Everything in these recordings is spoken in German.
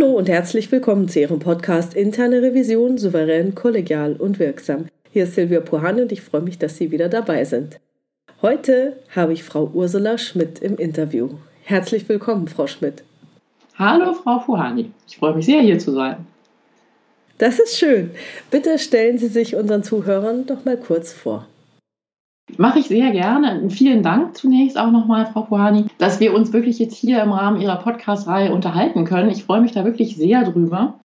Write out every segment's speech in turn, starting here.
Hallo und herzlich willkommen zu Ihrem Podcast Interne Revision souverän, kollegial und wirksam. Hier ist Silvia Puhani und ich freue mich, dass Sie wieder dabei sind. Heute habe ich Frau Ursula Schmidt im Interview. Herzlich willkommen, Frau Schmidt. Hallo, Frau Puhani. Ich freue mich sehr, hier zu sein. Das ist schön. Bitte stellen Sie sich unseren Zuhörern doch mal kurz vor. Mache ich sehr gerne. Vielen Dank zunächst auch nochmal, Frau Puhani, dass wir uns wirklich jetzt hier im Rahmen Ihrer Podcast-Reihe unterhalten können. Ich freue mich da wirklich sehr drüber.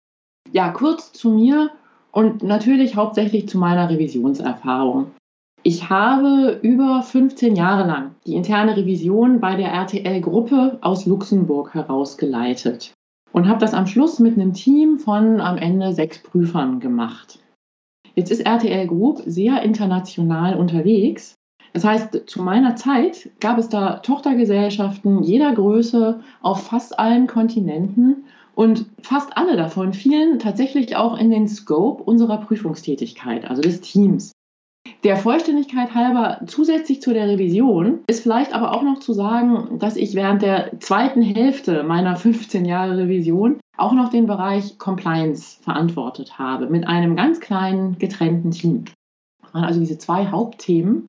Ja, kurz zu mir und natürlich hauptsächlich zu meiner Revisionserfahrung. Ich habe über 15 Jahre lang die interne Revision bei der RTL-Gruppe aus Luxemburg herausgeleitet und habe das am Schluss mit einem Team von am Ende sechs Prüfern gemacht. Jetzt ist RTL Group sehr international unterwegs. Das heißt, zu meiner Zeit gab es da Tochtergesellschaften jeder Größe auf fast allen Kontinenten und fast alle davon fielen tatsächlich auch in den Scope unserer Prüfungstätigkeit, also des Teams. Der Vollständigkeit halber zusätzlich zu der Revision ist vielleicht aber auch noch zu sagen, dass ich während der zweiten Hälfte meiner 15 Jahre Revision auch noch den Bereich Compliance verantwortet habe mit einem ganz kleinen getrennten Team. Das waren also diese zwei Hauptthemen.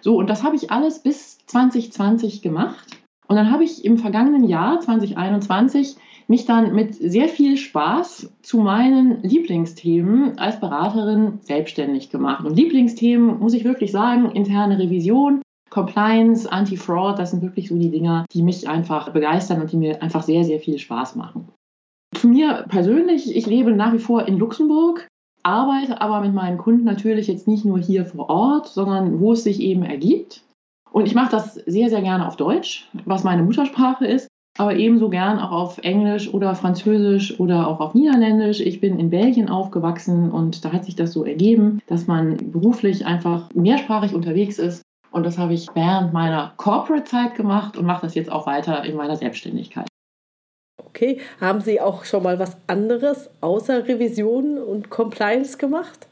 So, und das habe ich alles bis 2020 gemacht. Und dann habe ich im vergangenen Jahr 2021 mich dann mit sehr viel Spaß zu meinen Lieblingsthemen als Beraterin selbstständig gemacht. Und Lieblingsthemen, muss ich wirklich sagen, interne Revision, Compliance, Anti-Fraud, das sind wirklich so die Dinger, die mich einfach begeistern und die mir einfach sehr, sehr viel Spaß machen. Mir persönlich, ich lebe nach wie vor in Luxemburg, arbeite aber mit meinen Kunden natürlich jetzt nicht nur hier vor Ort, sondern wo es sich eben ergibt. Und ich mache das sehr, sehr gerne auf Deutsch, was meine Muttersprache ist aber ebenso gern auch auf Englisch oder Französisch oder auch auf Niederländisch. Ich bin in Belgien aufgewachsen und da hat sich das so ergeben, dass man beruflich einfach mehrsprachig unterwegs ist. Und das habe ich während meiner Corporate-Zeit gemacht und mache das jetzt auch weiter in meiner Selbstständigkeit. Okay, haben Sie auch schon mal was anderes außer Revision und Compliance gemacht?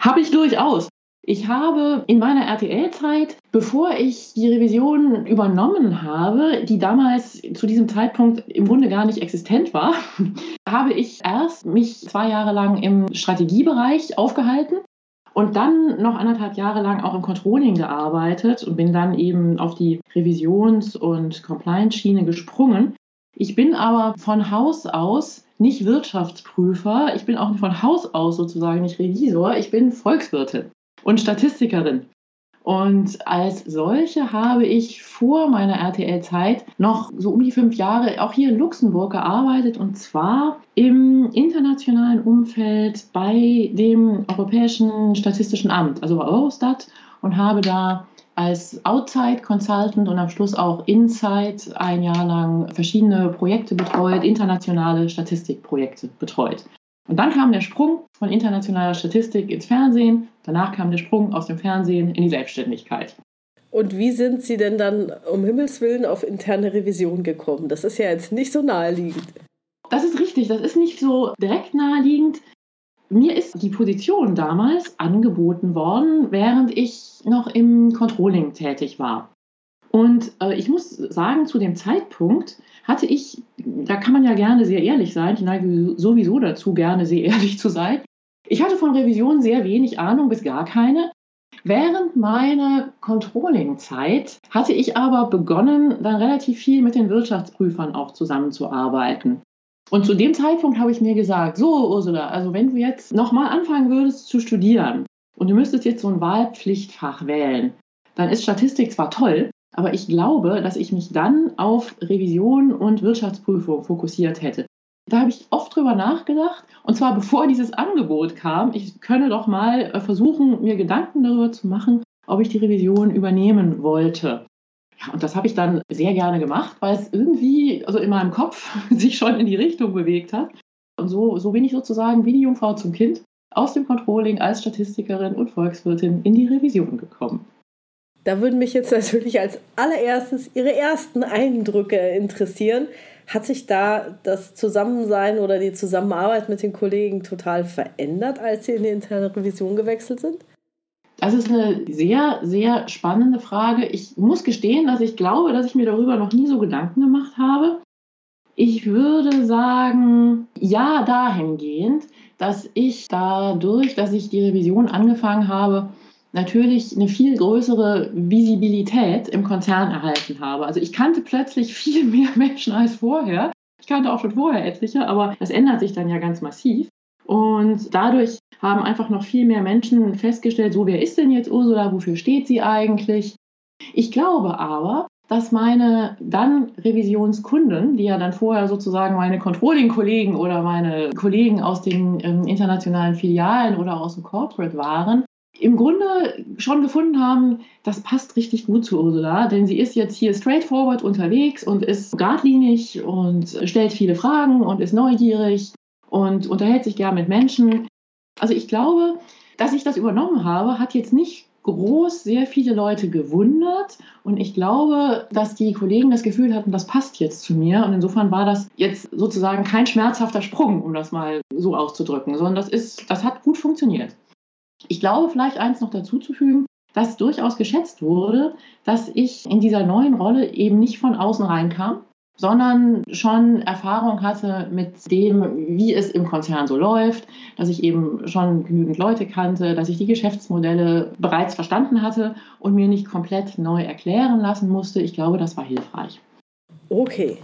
Habe ich durchaus. Ich habe in meiner RTL-Zeit, bevor ich die Revision übernommen habe, die damals zu diesem Zeitpunkt im Grunde gar nicht existent war, habe ich erst mich zwei Jahre lang im Strategiebereich aufgehalten und dann noch anderthalb Jahre lang auch im Controlling gearbeitet und bin dann eben auf die Revisions- und Compliance-Schiene gesprungen. Ich bin aber von Haus aus nicht Wirtschaftsprüfer, ich bin auch von Haus aus sozusagen nicht Revisor, ich bin Volkswirtin und Statistikerin. Und als solche habe ich vor meiner RTL-Zeit noch so um die fünf Jahre auch hier in Luxemburg gearbeitet und zwar im internationalen Umfeld bei dem Europäischen Statistischen Amt, also bei Eurostat, und habe da als Outside Consultant und am Schluss auch Inside ein Jahr lang verschiedene Projekte betreut, internationale Statistikprojekte betreut. Und dann kam der Sprung von internationaler Statistik ins Fernsehen. Danach kam der Sprung aus dem Fernsehen in die Selbstständigkeit. Und wie sind Sie denn dann um Himmels Willen auf interne Revision gekommen? Das ist ja jetzt nicht so naheliegend. Das ist richtig, das ist nicht so direkt naheliegend. Mir ist die Position damals angeboten worden, während ich noch im Controlling tätig war. Und äh, ich muss sagen, zu dem Zeitpunkt hatte ich, da kann man ja gerne sehr ehrlich sein, ich neige sowieso dazu, gerne sehr ehrlich zu sein. Ich hatte von Revision sehr wenig Ahnung bis gar keine. Während meiner Controlling-Zeit hatte ich aber begonnen, dann relativ viel mit den Wirtschaftsprüfern auch zusammenzuarbeiten. Und zu dem Zeitpunkt habe ich mir gesagt, so Ursula, also wenn du jetzt nochmal anfangen würdest zu studieren und du müsstest jetzt so ein Wahlpflichtfach wählen, dann ist Statistik zwar toll, aber ich glaube, dass ich mich dann auf Revision und Wirtschaftsprüfung fokussiert hätte. Da habe ich oft drüber nachgedacht, und zwar bevor dieses Angebot kam. Ich könne doch mal äh, versuchen, mir Gedanken darüber zu machen, ob ich die Revision übernehmen wollte. Ja, und das habe ich dann sehr gerne gemacht, weil es irgendwie, also in meinem Kopf, sich schon in die Richtung bewegt hat. Und so, so bin ich sozusagen wie die Jungfrau zum Kind aus dem Controlling als Statistikerin und Volkswirtin in die Revision gekommen. Da würden mich jetzt natürlich als allererstes Ihre ersten Eindrücke interessieren. Hat sich da das Zusammensein oder die Zusammenarbeit mit den Kollegen total verändert, als Sie in die interne Revision gewechselt sind? Das ist eine sehr, sehr spannende Frage. Ich muss gestehen, dass ich glaube, dass ich mir darüber noch nie so Gedanken gemacht habe. Ich würde sagen, ja, dahingehend, dass ich dadurch, dass ich die Revision angefangen habe, natürlich eine viel größere Visibilität im Konzern erhalten habe. Also ich kannte plötzlich viel mehr Menschen als vorher. Ich kannte auch schon vorher etliche, aber das ändert sich dann ja ganz massiv. Und dadurch haben einfach noch viel mehr Menschen festgestellt, so wer ist denn jetzt Ursula, wofür steht sie eigentlich? Ich glaube aber, dass meine dann Revisionskunden, die ja dann vorher sozusagen meine Controlling-Kollegen oder meine Kollegen aus den ähm, internationalen Filialen oder aus dem Corporate waren, im Grunde schon gefunden haben, das passt richtig gut zu Ursula, denn sie ist jetzt hier straightforward unterwegs und ist geradlinig und stellt viele Fragen und ist neugierig und unterhält sich gern mit Menschen. Also ich glaube, dass ich das übernommen habe, hat jetzt nicht groß sehr viele Leute gewundert. Und ich glaube, dass die Kollegen das Gefühl hatten, das passt jetzt zu mir. Und insofern war das jetzt sozusagen kein schmerzhafter Sprung, um das mal so auszudrücken, sondern das, ist, das hat gut funktioniert. Ich glaube, vielleicht eins noch dazu zu fügen, dass durchaus geschätzt wurde, dass ich in dieser neuen Rolle eben nicht von außen reinkam, sondern schon Erfahrung hatte mit dem, wie es im Konzern so läuft, dass ich eben schon genügend Leute kannte, dass ich die Geschäftsmodelle bereits verstanden hatte und mir nicht komplett neu erklären lassen musste. Ich glaube, das war hilfreich. Okay,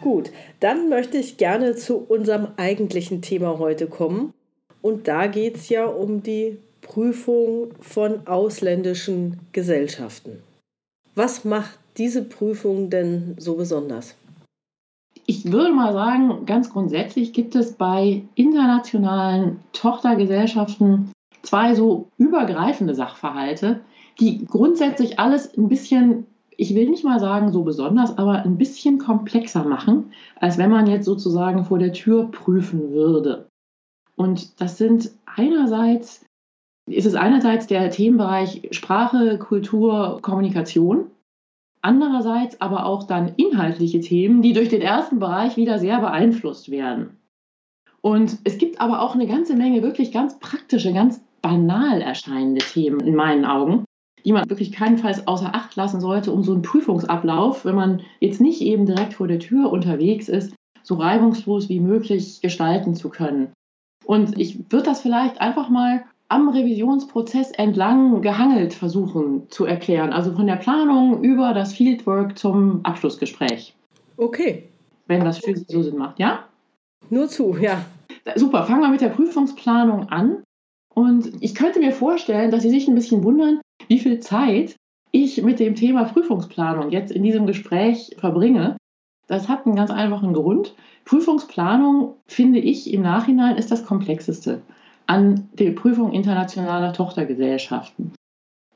gut. Dann möchte ich gerne zu unserem eigentlichen Thema heute kommen. Und da geht es ja um die Prüfung von ausländischen Gesellschaften. Was macht diese Prüfung denn so besonders? Ich würde mal sagen, ganz grundsätzlich gibt es bei internationalen Tochtergesellschaften zwei so übergreifende Sachverhalte, die grundsätzlich alles ein bisschen, ich will nicht mal sagen so besonders, aber ein bisschen komplexer machen, als wenn man jetzt sozusagen vor der Tür prüfen würde. Und das sind einerseits, ist es einerseits der Themenbereich Sprache, Kultur, Kommunikation Andererseits aber auch dann inhaltliche Themen, die durch den ersten Bereich wieder sehr beeinflusst werden. Und es gibt aber auch eine ganze Menge wirklich ganz praktische, ganz banal erscheinende Themen in meinen Augen, die man wirklich keinenfalls außer Acht lassen sollte, um so einen Prüfungsablauf, wenn man jetzt nicht eben direkt vor der Tür unterwegs ist, so reibungslos wie möglich gestalten zu können. Und ich würde das vielleicht einfach mal am Revisionsprozess entlang gehangelt versuchen zu erklären. Also von der Planung über das Fieldwork zum Abschlussgespräch. Okay. Wenn das für Sie so Sinn macht, ja? Nur zu, ja. Super, fangen wir mit der Prüfungsplanung an. Und ich könnte mir vorstellen, dass Sie sich ein bisschen wundern, wie viel Zeit ich mit dem Thema Prüfungsplanung jetzt in diesem Gespräch verbringe. Das hat einen ganz einfachen Grund. Prüfungsplanung, finde ich, im Nachhinein ist das Komplexeste an der Prüfung internationaler Tochtergesellschaften.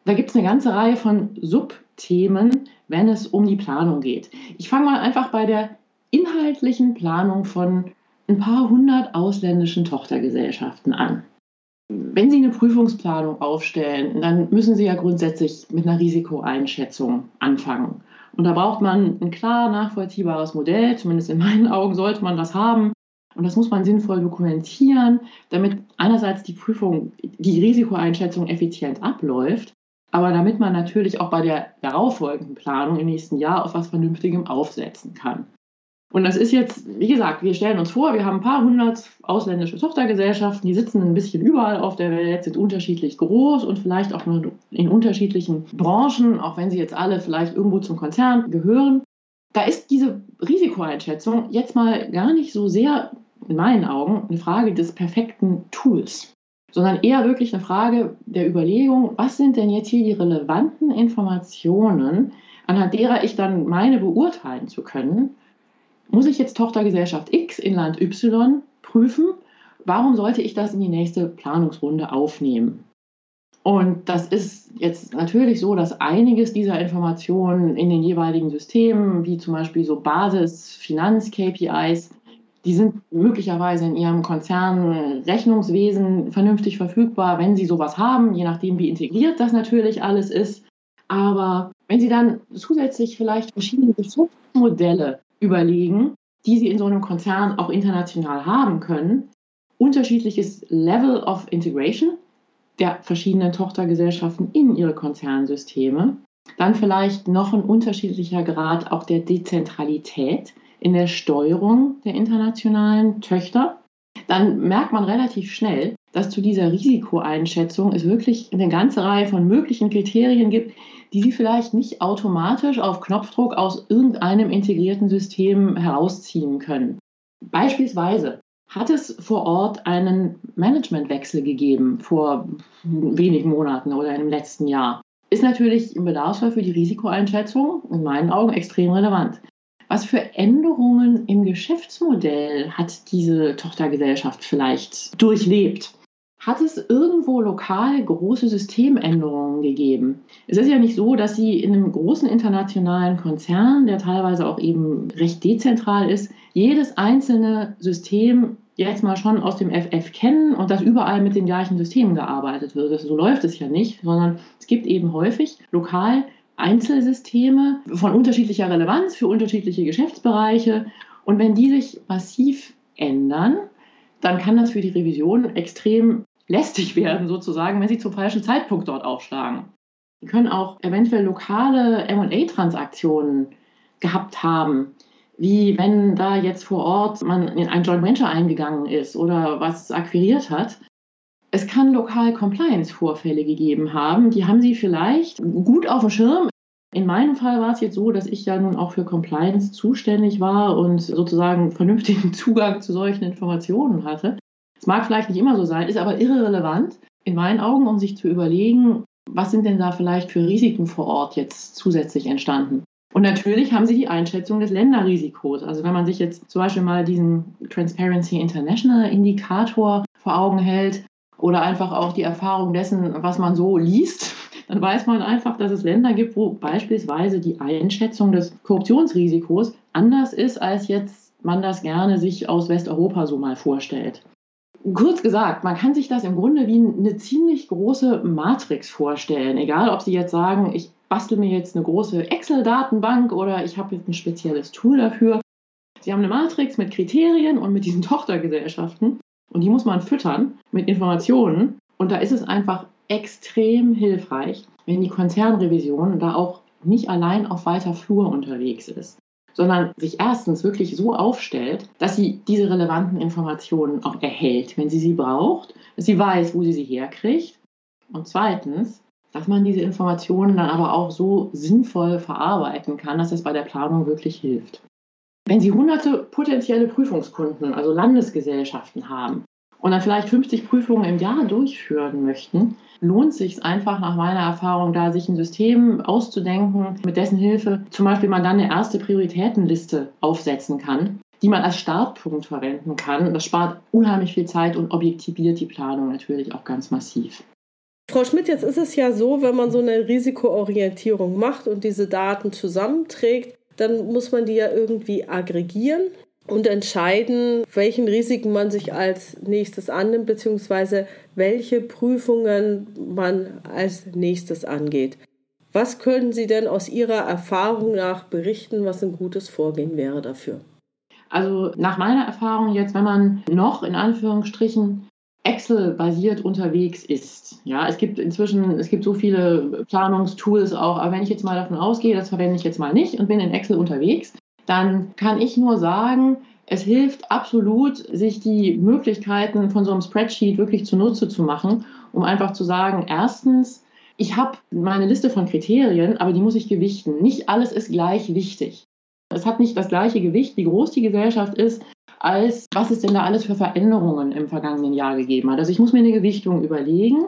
Da gibt es eine ganze Reihe von Subthemen, wenn es um die Planung geht. Ich fange mal einfach bei der inhaltlichen Planung von ein paar hundert ausländischen Tochtergesellschaften an. Wenn Sie eine Prüfungsplanung aufstellen, dann müssen Sie ja grundsätzlich mit einer Risikoeinschätzung anfangen. Und da braucht man ein klar nachvollziehbares Modell, zumindest in meinen Augen sollte man das haben, und das muss man sinnvoll dokumentieren, damit einerseits die Prüfung, die Risikoeinschätzung effizient abläuft, aber damit man natürlich auch bei der darauffolgenden Planung im nächsten Jahr auf was Vernünftigem aufsetzen kann. Und das ist jetzt, wie gesagt, wir stellen uns vor, wir haben ein paar hundert ausländische Tochtergesellschaften, die sitzen ein bisschen überall auf der Welt, sind unterschiedlich groß und vielleicht auch nur in unterschiedlichen Branchen, auch wenn sie jetzt alle vielleicht irgendwo zum Konzern gehören. Da ist diese Risikoeinschätzung jetzt mal gar nicht so sehr in meinen Augen eine Frage des perfekten Tools, sondern eher wirklich eine Frage der Überlegung, was sind denn jetzt hier die relevanten Informationen, anhand derer ich dann meine beurteilen zu können, muss ich jetzt Tochtergesellschaft X in Land Y prüfen? Warum sollte ich das in die nächste Planungsrunde aufnehmen? Und das ist jetzt natürlich so, dass einiges dieser Informationen in den jeweiligen Systemen, wie zum Beispiel so Basis-Finanz-KPIs, die sind möglicherweise in ihrem Konzern Rechnungswesen vernünftig verfügbar, wenn sie sowas haben, je nachdem, wie integriert das natürlich alles ist. Aber wenn Sie dann zusätzlich vielleicht verschiedene Geschäftsmodelle überlegen, die Sie in so einem Konzern auch international haben können, unterschiedliches Level of Integration der verschiedenen Tochtergesellschaften in ihre Konzernsysteme, dann vielleicht noch ein unterschiedlicher Grad auch der Dezentralität in der Steuerung der internationalen Töchter, dann merkt man relativ schnell, dass zu dieser Risikoeinschätzung es wirklich eine ganze Reihe von möglichen Kriterien gibt, die Sie vielleicht nicht automatisch auf Knopfdruck aus irgendeinem integrierten System herausziehen können. Beispielsweise hat es vor Ort einen Managementwechsel gegeben vor wenigen Monaten oder im letzten Jahr. Ist natürlich im Bedarfsfall für die Risikoeinschätzung in meinen Augen extrem relevant. Was für Änderungen im Geschäftsmodell hat diese Tochtergesellschaft vielleicht durchlebt? Hat es irgendwo lokal große Systemänderungen gegeben? Es ist ja nicht so, dass Sie in einem großen internationalen Konzern, der teilweise auch eben recht dezentral ist, jedes einzelne System jetzt mal schon aus dem FF kennen und dass überall mit den gleichen Systemen gearbeitet wird. So läuft es ja nicht, sondern es gibt eben häufig lokal Einzelsysteme von unterschiedlicher Relevanz für unterschiedliche Geschäftsbereiche. Und wenn die sich massiv ändern, dann kann das für die Revision extrem lästig werden, sozusagen, wenn sie zum falschen Zeitpunkt dort aufschlagen. Sie können auch eventuell lokale MA-Transaktionen gehabt haben, wie wenn da jetzt vor Ort man in ein Joint Venture eingegangen ist oder was akquiriert hat. Es kann lokal Compliance-Vorfälle gegeben haben, die haben Sie vielleicht gut auf dem Schirm. In meinem Fall war es jetzt so, dass ich ja nun auch für Compliance zuständig war und sozusagen vernünftigen Zugang zu solchen Informationen hatte. Es mag vielleicht nicht immer so sein, ist aber irrelevant in meinen Augen, um sich zu überlegen, was sind denn da vielleicht für Risiken vor Ort jetzt zusätzlich entstanden. Und natürlich haben sie die Einschätzung des Länderrisikos. Also wenn man sich jetzt zum Beispiel mal diesen Transparency International Indikator vor Augen hält oder einfach auch die Erfahrung dessen, was man so liest, dann weiß man einfach, dass es Länder gibt, wo beispielsweise die Einschätzung des Korruptionsrisikos anders ist, als jetzt man das gerne sich aus Westeuropa so mal vorstellt. Kurz gesagt, man kann sich das im Grunde wie eine ziemlich große Matrix vorstellen. Egal, ob Sie jetzt sagen, ich bastel mir jetzt eine große Excel-Datenbank oder ich habe jetzt ein spezielles Tool dafür. Sie haben eine Matrix mit Kriterien und mit diesen Tochtergesellschaften und die muss man füttern mit Informationen. Und da ist es einfach extrem hilfreich, wenn die Konzernrevision da auch nicht allein auf weiter Flur unterwegs ist sondern sich erstens wirklich so aufstellt, dass sie diese relevanten Informationen auch erhält, wenn sie sie braucht, dass sie weiß, wo sie sie herkriegt und zweitens, dass man diese Informationen dann aber auch so sinnvoll verarbeiten kann, dass das bei der Planung wirklich hilft. Wenn Sie hunderte potenzielle Prüfungskunden, also Landesgesellschaften haben und dann vielleicht 50 Prüfungen im Jahr durchführen möchten, lohnt sich einfach nach meiner Erfahrung, da sich ein System auszudenken, mit dessen Hilfe zum Beispiel man dann eine erste Prioritätenliste aufsetzen kann, die man als Startpunkt verwenden kann. Das spart unheimlich viel Zeit und objektiviert die Planung natürlich auch ganz massiv. Frau Schmidt, jetzt ist es ja so, wenn man so eine Risikoorientierung macht und diese Daten zusammenträgt, dann muss man die ja irgendwie aggregieren und entscheiden, welchen Risiken man sich als nächstes annimmt, beziehungsweise welche Prüfungen man als nächstes angeht. Was können Sie denn aus Ihrer Erfahrung nach berichten, was ein gutes Vorgehen wäre dafür? Also nach meiner Erfahrung jetzt, wenn man noch in Anführungsstrichen Excel-basiert unterwegs ist. Ja, es gibt inzwischen, es gibt so viele Planungstools auch, aber wenn ich jetzt mal davon ausgehe, das verwende ich jetzt mal nicht und bin in Excel unterwegs, dann kann ich nur sagen, es hilft absolut, sich die Möglichkeiten von so einem Spreadsheet wirklich zunutze zu machen, um einfach zu sagen, erstens, ich habe meine Liste von Kriterien, aber die muss ich gewichten. Nicht alles ist gleich wichtig. Es hat nicht das gleiche Gewicht, wie groß die Gesellschaft ist, als was es denn da alles für Veränderungen im vergangenen Jahr gegeben hat. Also ich muss mir eine Gewichtung überlegen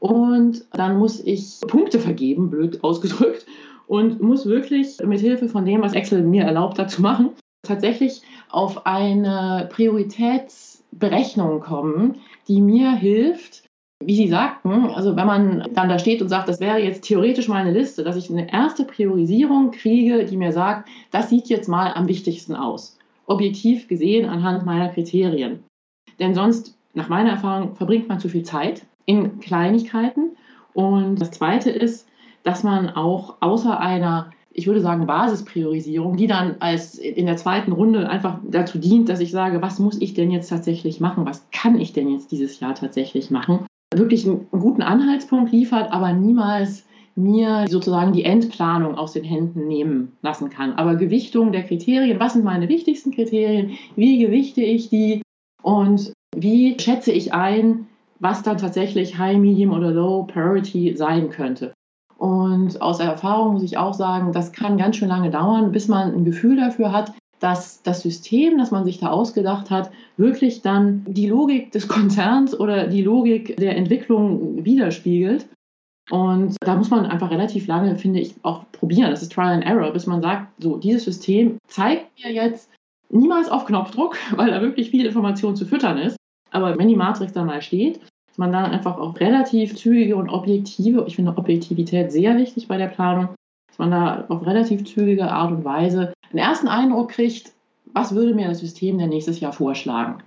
und dann muss ich Punkte vergeben, blöd ausgedrückt, und muss wirklich mit Hilfe von dem, was Excel mir erlaubt hat zu machen, tatsächlich auf eine Prioritätsberechnung kommen, die mir hilft, wie Sie sagten, also wenn man dann da steht und sagt, das wäre jetzt theoretisch meine Liste, dass ich eine erste Priorisierung kriege, die mir sagt, das sieht jetzt mal am wichtigsten aus objektiv gesehen anhand meiner Kriterien. Denn sonst, nach meiner Erfahrung, verbringt man zu viel Zeit in Kleinigkeiten. Und das Zweite ist, dass man auch außer einer, ich würde sagen, Basispriorisierung, die dann als in der zweiten Runde einfach dazu dient, dass ich sage, was muss ich denn jetzt tatsächlich machen? Was kann ich denn jetzt dieses Jahr tatsächlich machen? Wirklich einen guten Anhaltspunkt liefert, aber niemals mir sozusagen die Endplanung aus den Händen nehmen lassen kann. Aber Gewichtung der Kriterien, was sind meine wichtigsten Kriterien, wie gewichte ich die und wie schätze ich ein, was dann tatsächlich High, Medium oder Low Priority sein könnte. Und aus Erfahrung muss ich auch sagen, das kann ganz schön lange dauern, bis man ein Gefühl dafür hat, dass das System, das man sich da ausgedacht hat, wirklich dann die Logik des Konzerns oder die Logik der Entwicklung widerspiegelt. Und da muss man einfach relativ lange, finde ich, auch probieren. Das ist Trial and Error, bis man sagt, so, dieses System zeigt mir jetzt niemals auf Knopfdruck, weil da wirklich viel Information zu füttern ist. Aber wenn die Matrix dann mal steht, dass man dann einfach auch relativ zügige und objektive, ich finde Objektivität sehr wichtig bei der Planung, dass man da auf relativ zügige Art und Weise einen ersten Eindruck kriegt, was würde mir das System denn nächstes Jahr vorschlagen.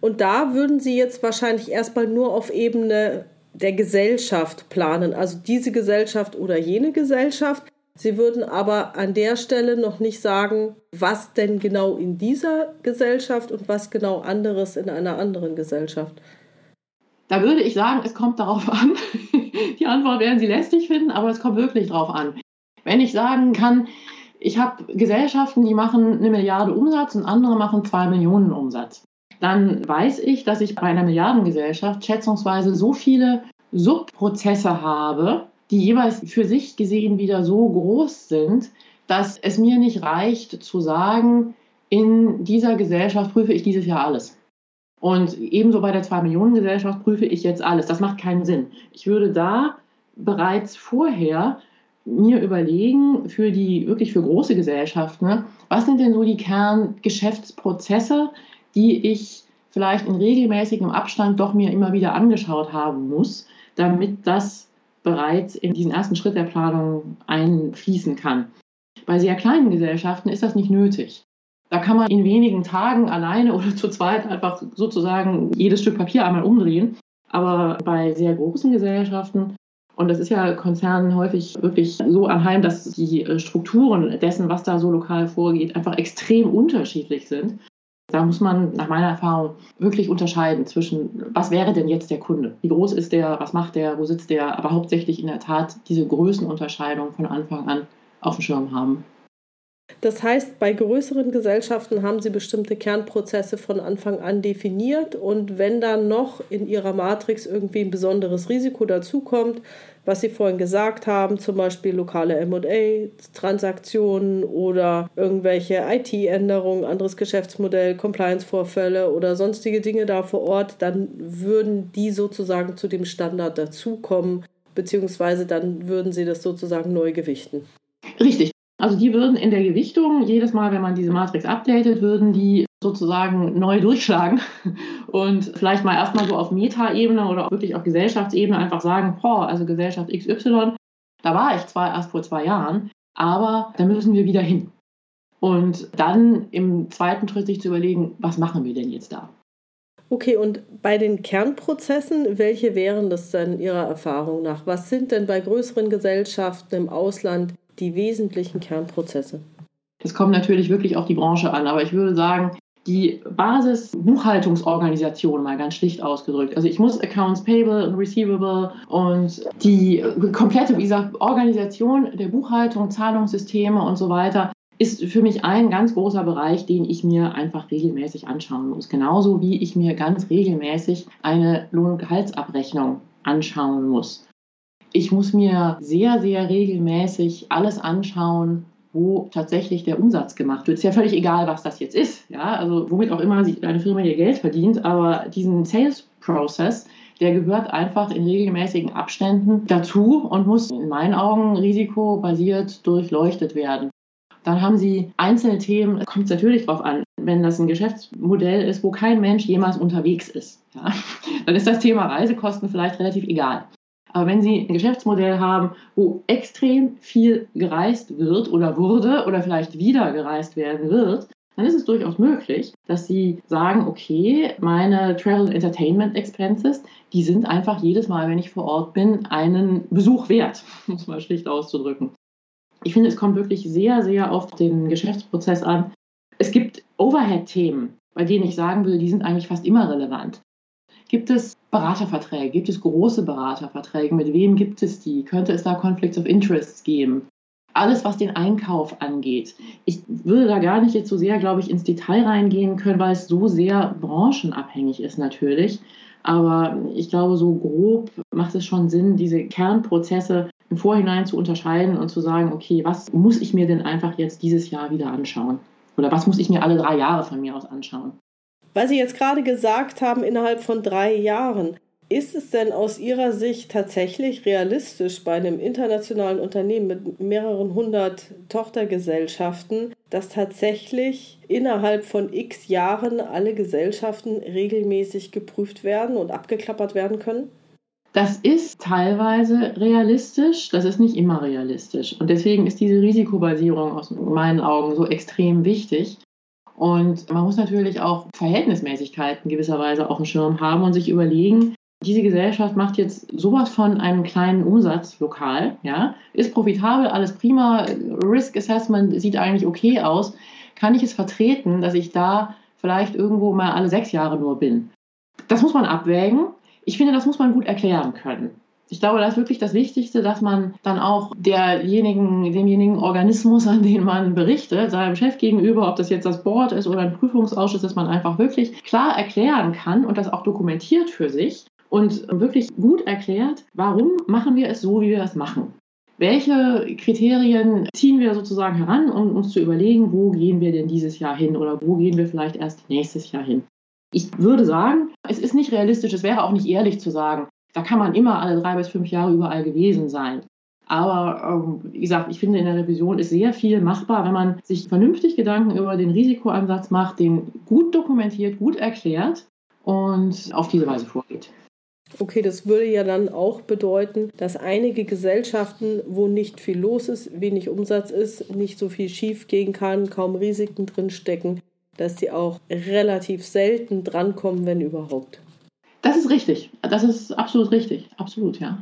Und da würden Sie jetzt wahrscheinlich erstmal nur auf Ebene der Gesellschaft planen, also diese Gesellschaft oder jene Gesellschaft. Sie würden aber an der Stelle noch nicht sagen, was denn genau in dieser Gesellschaft und was genau anderes in einer anderen Gesellschaft. Da würde ich sagen, es kommt darauf an. Die Antwort werden Sie lästig finden, aber es kommt wirklich darauf an. Wenn ich sagen kann, ich habe Gesellschaften, die machen eine Milliarde Umsatz und andere machen zwei Millionen Umsatz, dann weiß ich, dass ich bei einer Milliardengesellschaft schätzungsweise so viele Subprozesse habe, die jeweils für sich gesehen wieder so groß sind, dass es mir nicht reicht zu sagen, in dieser Gesellschaft prüfe ich dieses Jahr alles. Und ebenso bei der 2-Millionen-Gesellschaft prüfe ich jetzt alles. Das macht keinen Sinn. Ich würde da bereits vorher mir überlegen, für die wirklich für große Gesellschaften, ne, was sind denn so die Kerngeschäftsprozesse, die ich vielleicht in regelmäßigem Abstand doch mir immer wieder angeschaut haben muss, damit das bereits in diesen ersten Schritt der Planung einfließen kann. Bei sehr kleinen Gesellschaften ist das nicht nötig. Da kann man in wenigen Tagen alleine oder zu zweit einfach sozusagen jedes Stück Papier einmal umdrehen. Aber bei sehr großen Gesellschaften, und das ist ja Konzernen häufig wirklich so anheim, dass die Strukturen dessen, was da so lokal vorgeht, einfach extrem unterschiedlich sind. Da muss man nach meiner Erfahrung wirklich unterscheiden zwischen, was wäre denn jetzt der Kunde? Wie groß ist der? Was macht der? Wo sitzt der? Aber hauptsächlich in der Tat diese Größenunterscheidung von Anfang an auf dem Schirm haben. Das heißt, bei größeren Gesellschaften haben sie bestimmte Kernprozesse von Anfang an definiert und wenn dann noch in ihrer Matrix irgendwie ein besonderes Risiko dazukommt, was Sie vorhin gesagt haben, zum Beispiel lokale MA, Transaktionen oder irgendwelche IT-Änderungen, anderes Geschäftsmodell, Compliance-Vorfälle oder sonstige Dinge da vor Ort, dann würden die sozusagen zu dem Standard dazukommen, beziehungsweise dann würden Sie das sozusagen neu gewichten. Richtig. Also die würden in der Gewichtung, jedes Mal, wenn man diese Matrix updatet, würden die sozusagen neu durchschlagen und vielleicht mal erstmal so auf Meta-Ebene oder wirklich auf Gesellschaftsebene einfach sagen, boah, also Gesellschaft XY, da war ich zwar erst vor zwei Jahren, aber da müssen wir wieder hin. Und dann im zweiten Schritt sich zu überlegen, was machen wir denn jetzt da? Okay, und bei den Kernprozessen, welche wären das denn Ihrer Erfahrung nach? Was sind denn bei größeren Gesellschaften im Ausland die wesentlichen Kernprozesse? Das kommt natürlich wirklich auf die Branche an, aber ich würde sagen, die Basis-Buchhaltungsorganisation mal ganz schlicht ausgedrückt. Also ich muss Accounts Payable und Receivable und die komplette, wie gesagt, Organisation der Buchhaltung, Zahlungssysteme und so weiter ist für mich ein ganz großer Bereich, den ich mir einfach regelmäßig anschauen muss. Genauso wie ich mir ganz regelmäßig eine Lohn- und Gehaltsabrechnung anschauen muss ich muss mir sehr, sehr regelmäßig alles anschauen, wo tatsächlich der Umsatz gemacht wird. Ist ja völlig egal, was das jetzt ist. Ja, also womit auch immer eine Firma ihr Geld verdient, aber diesen Sales Process, der gehört einfach in regelmäßigen Abständen dazu und muss in meinen Augen risikobasiert durchleuchtet werden. Dann haben Sie einzelne Themen, kommt es natürlich drauf an. Wenn das ein Geschäftsmodell ist, wo kein Mensch jemals unterwegs ist, ja, dann ist das Thema Reisekosten vielleicht relativ egal. Aber wenn Sie ein Geschäftsmodell haben, wo extrem viel gereist wird oder wurde oder vielleicht wieder gereist werden wird, dann ist es durchaus möglich, dass Sie sagen, okay, meine Travel Entertainment Expenses, die sind einfach jedes Mal, wenn ich vor Ort bin, einen Besuch wert, um es mal schlicht auszudrücken. Ich finde, es kommt wirklich sehr, sehr auf den Geschäftsprozess an. Es gibt Overhead-Themen, bei denen ich sagen würde, die sind eigentlich fast immer relevant. Gibt es Beraterverträge? Gibt es große Beraterverträge? Mit wem gibt es die? Könnte es da Conflicts of Interest geben? Alles, was den Einkauf angeht. Ich würde da gar nicht jetzt so sehr, glaube ich, ins Detail reingehen können, weil es so sehr branchenabhängig ist natürlich. Aber ich glaube, so grob macht es schon Sinn, diese Kernprozesse im Vorhinein zu unterscheiden und zu sagen, okay, was muss ich mir denn einfach jetzt dieses Jahr wieder anschauen? Oder was muss ich mir alle drei Jahre von mir aus anschauen? Weil Sie jetzt gerade gesagt haben, innerhalb von drei Jahren. Ist es denn aus Ihrer Sicht tatsächlich realistisch bei einem internationalen Unternehmen mit mehreren hundert Tochtergesellschaften, dass tatsächlich innerhalb von x Jahren alle Gesellschaften regelmäßig geprüft werden und abgeklappert werden können? Das ist teilweise realistisch, das ist nicht immer realistisch. Und deswegen ist diese Risikobasierung aus meinen Augen so extrem wichtig. Und man muss natürlich auch Verhältnismäßigkeiten gewisserweise auf dem Schirm haben und sich überlegen, diese Gesellschaft macht jetzt sowas von einem kleinen Umsatz lokal, ja, ist profitabel, alles prima, Risk Assessment sieht eigentlich okay aus. Kann ich es vertreten, dass ich da vielleicht irgendwo mal alle sechs Jahre nur bin? Das muss man abwägen. Ich finde, das muss man gut erklären können. Ich glaube, das ist wirklich das Wichtigste, dass man dann auch derjenigen, demjenigen Organismus, an den man berichtet, seinem Chef gegenüber, ob das jetzt das Board ist oder ein Prüfungsausschuss, dass man einfach wirklich klar erklären kann und das auch dokumentiert für sich, und wirklich gut erklärt, warum machen wir es so, wie wir es machen. Welche Kriterien ziehen wir sozusagen heran, um uns zu überlegen, wo gehen wir denn dieses Jahr hin oder wo gehen wir vielleicht erst nächstes Jahr hin? Ich würde sagen, es ist nicht realistisch, es wäre auch nicht ehrlich zu sagen, da kann man immer alle drei bis fünf Jahre überall gewesen sein. Aber ähm, wie gesagt, ich finde, in der Revision ist sehr viel machbar, wenn man sich vernünftig Gedanken über den Risikoansatz macht, den gut dokumentiert, gut erklärt und auf diese Weise vorgeht. Okay, das würde ja dann auch bedeuten, dass einige Gesellschaften, wo nicht viel los ist, wenig Umsatz ist, nicht so viel schief gehen kann, kaum Risiken drinstecken, dass die auch relativ selten drankommen, wenn überhaupt. Das ist richtig. Das ist absolut richtig. Absolut, ja.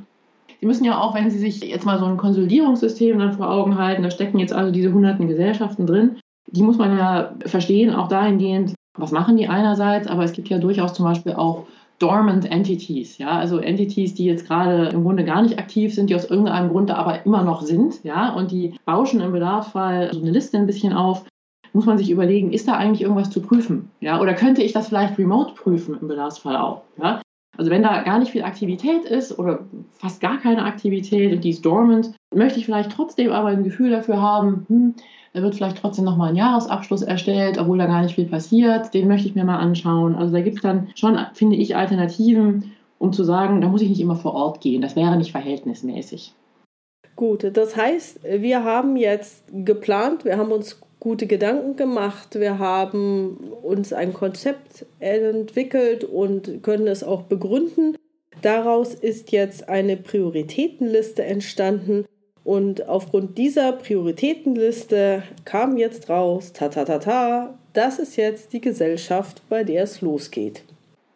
Sie müssen ja auch, wenn Sie sich jetzt mal so ein Konsolidierungssystem dann vor Augen halten, da stecken jetzt also diese hunderten Gesellschaften drin, die muss man ja verstehen, auch dahingehend, was machen die einerseits, aber es gibt ja durchaus zum Beispiel auch dormant entities, ja, also Entities, die jetzt gerade im Grunde gar nicht aktiv sind, die aus irgendeinem Grunde aber immer noch sind, ja, und die bauschen im Bedarfsfall so eine Liste ein bisschen auf, muss man sich überlegen, ist da eigentlich irgendwas zu prüfen, ja, oder könnte ich das vielleicht remote prüfen im Bedarfsfall auch, ja. Also wenn da gar nicht viel Aktivität ist oder fast gar keine Aktivität und die ist dormant, möchte ich vielleicht trotzdem aber ein Gefühl dafür haben, hm, da wird vielleicht trotzdem nochmal ein Jahresabschluss erstellt, obwohl da gar nicht viel passiert. Den möchte ich mir mal anschauen. Also da gibt es dann schon, finde ich, Alternativen, um zu sagen, da muss ich nicht immer vor Ort gehen. Das wäre nicht verhältnismäßig. Gut, das heißt, wir haben jetzt geplant, wir haben uns gute Gedanken gemacht, wir haben uns ein Konzept entwickelt und können es auch begründen. Daraus ist jetzt eine Prioritätenliste entstanden und aufgrund dieser Prioritätenliste kam jetzt raus, ta ta ta ta, das ist jetzt die Gesellschaft, bei der es losgeht.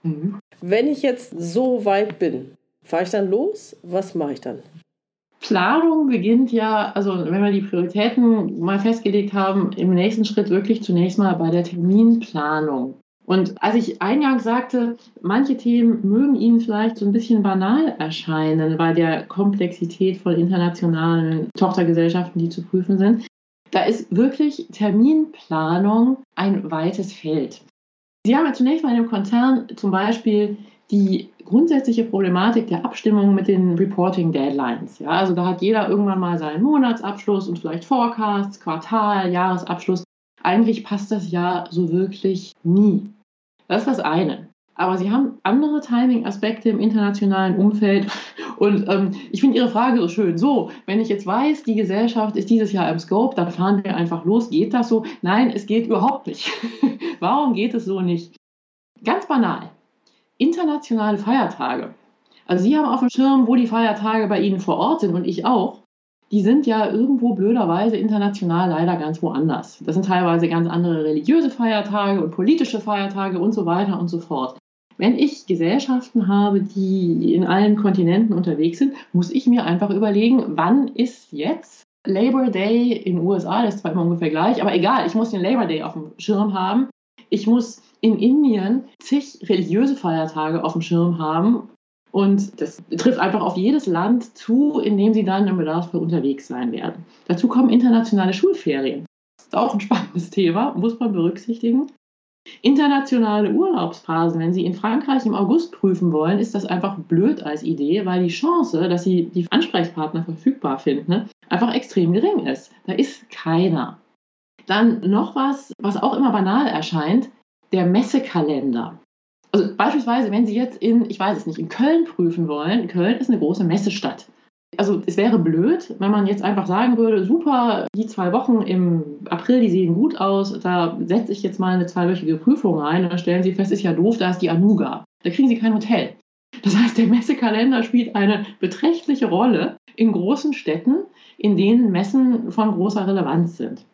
Mhm. Wenn ich jetzt so weit bin, fahre ich dann los? Was mache ich dann? Planung beginnt ja, also wenn wir die Prioritäten mal festgelegt haben, im nächsten Schritt wirklich zunächst mal bei der Terminplanung. Und als ich eingangs sagte, manche Themen mögen Ihnen vielleicht so ein bisschen banal erscheinen bei der Komplexität von internationalen Tochtergesellschaften, die zu prüfen sind, da ist wirklich Terminplanung ein weites Feld. Sie haben ja zunächst mal in dem Konzern zum Beispiel die grundsätzliche Problematik der Abstimmung mit den Reporting Deadlines. Ja, also da hat jeder irgendwann mal seinen Monatsabschluss und vielleicht Forecasts, Quartal, Jahresabschluss. Eigentlich passt das ja so wirklich nie. Das ist das eine. Aber sie haben andere Timing-Aspekte im internationalen Umfeld. Und ähm, ich finde Ihre Frage so schön. So, wenn ich jetzt weiß, die Gesellschaft ist dieses Jahr im Scope, dann fahren wir einfach los. Geht das so? Nein, es geht überhaupt nicht. Warum geht es so nicht? Ganz banal. Internationale Feiertage. Also Sie haben auf dem Schirm, wo die Feiertage bei Ihnen vor Ort sind und ich auch die sind ja irgendwo blöderweise international leider ganz woanders. Das sind teilweise ganz andere religiöse Feiertage und politische Feiertage und so weiter und so fort. Wenn ich Gesellschaften habe, die in allen Kontinenten unterwegs sind, muss ich mir einfach überlegen, wann ist jetzt Labor Day in den USA, das ist zwar immer ungefähr gleich, aber egal, ich muss den Labor Day auf dem Schirm haben. Ich muss in Indien zig religiöse Feiertage auf dem Schirm haben. Und das trifft einfach auf jedes Land zu, in dem sie dann im Bedarfsfall unterwegs sein werden. Dazu kommen internationale Schulferien. Das ist auch ein spannendes Thema, muss man berücksichtigen. Internationale Urlaubsphasen, wenn Sie in Frankreich im August prüfen wollen, ist das einfach blöd als Idee, weil die Chance, dass Sie die Ansprechpartner verfügbar finden, einfach extrem gering ist. Da ist keiner. Dann noch was, was auch immer banal erscheint, der Messekalender. Also beispielsweise, wenn Sie jetzt in, ich weiß es nicht, in Köln prüfen wollen, Köln ist eine große Messestadt. Also es wäre blöd, wenn man jetzt einfach sagen würde, super, die zwei Wochen im April, die sehen gut aus, da setze ich jetzt mal eine zweiwöchige Prüfung ein und dann stellen Sie fest, ist ja doof, da ist die Anuga. Da kriegen Sie kein Hotel. Das heißt, der Messekalender spielt eine beträchtliche Rolle in großen Städten, in denen Messen von großer Relevanz sind.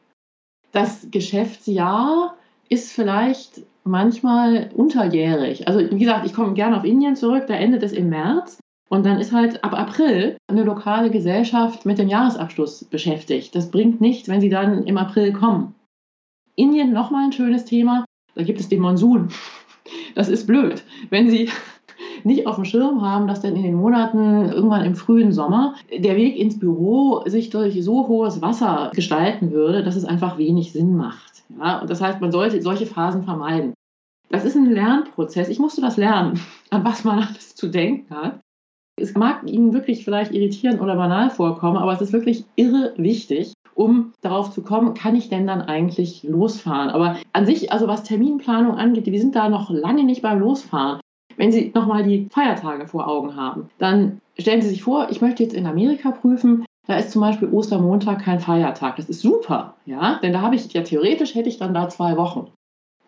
Das Geschäftsjahr ist vielleicht manchmal unterjährig. Also wie gesagt, ich komme gerne auf Indien zurück, da endet es im März. Und dann ist halt ab April eine lokale Gesellschaft mit dem Jahresabschluss beschäftigt. Das bringt nichts, wenn sie dann im April kommen. Indien nochmal ein schönes Thema. Da gibt es den Monsun. Das ist blöd. Wenn Sie nicht auf dem Schirm haben, dass dann in den Monaten irgendwann im frühen Sommer der Weg ins Büro sich durch so hohes Wasser gestalten würde, dass es einfach wenig Sinn macht. Ja? Und das heißt, man sollte solche Phasen vermeiden. Das ist ein Lernprozess. Ich musste das lernen, an was man alles zu denken hat. Es mag Ihnen wirklich vielleicht irritierend oder banal vorkommen, aber es ist wirklich irre wichtig, um darauf zu kommen, kann ich denn dann eigentlich losfahren? Aber an sich, also was Terminplanung angeht, wir sind da noch lange nicht beim Losfahren. Wenn Sie nochmal die Feiertage vor Augen haben, dann stellen Sie sich vor, ich möchte jetzt in Amerika prüfen, da ist zum Beispiel Ostermontag kein Feiertag. Das ist super, ja, denn da habe ich ja theoretisch hätte ich dann da zwei Wochen.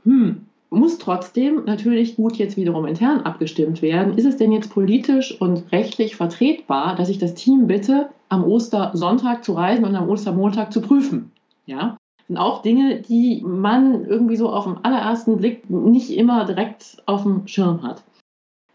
Hm, muss trotzdem natürlich gut jetzt wiederum intern abgestimmt werden. Ist es denn jetzt politisch und rechtlich vertretbar, dass ich das Team bitte, am Ostersonntag zu reisen und am Ostermontag zu prüfen? Ja, sind auch Dinge, die man irgendwie so auf den allerersten Blick nicht immer direkt auf dem Schirm hat.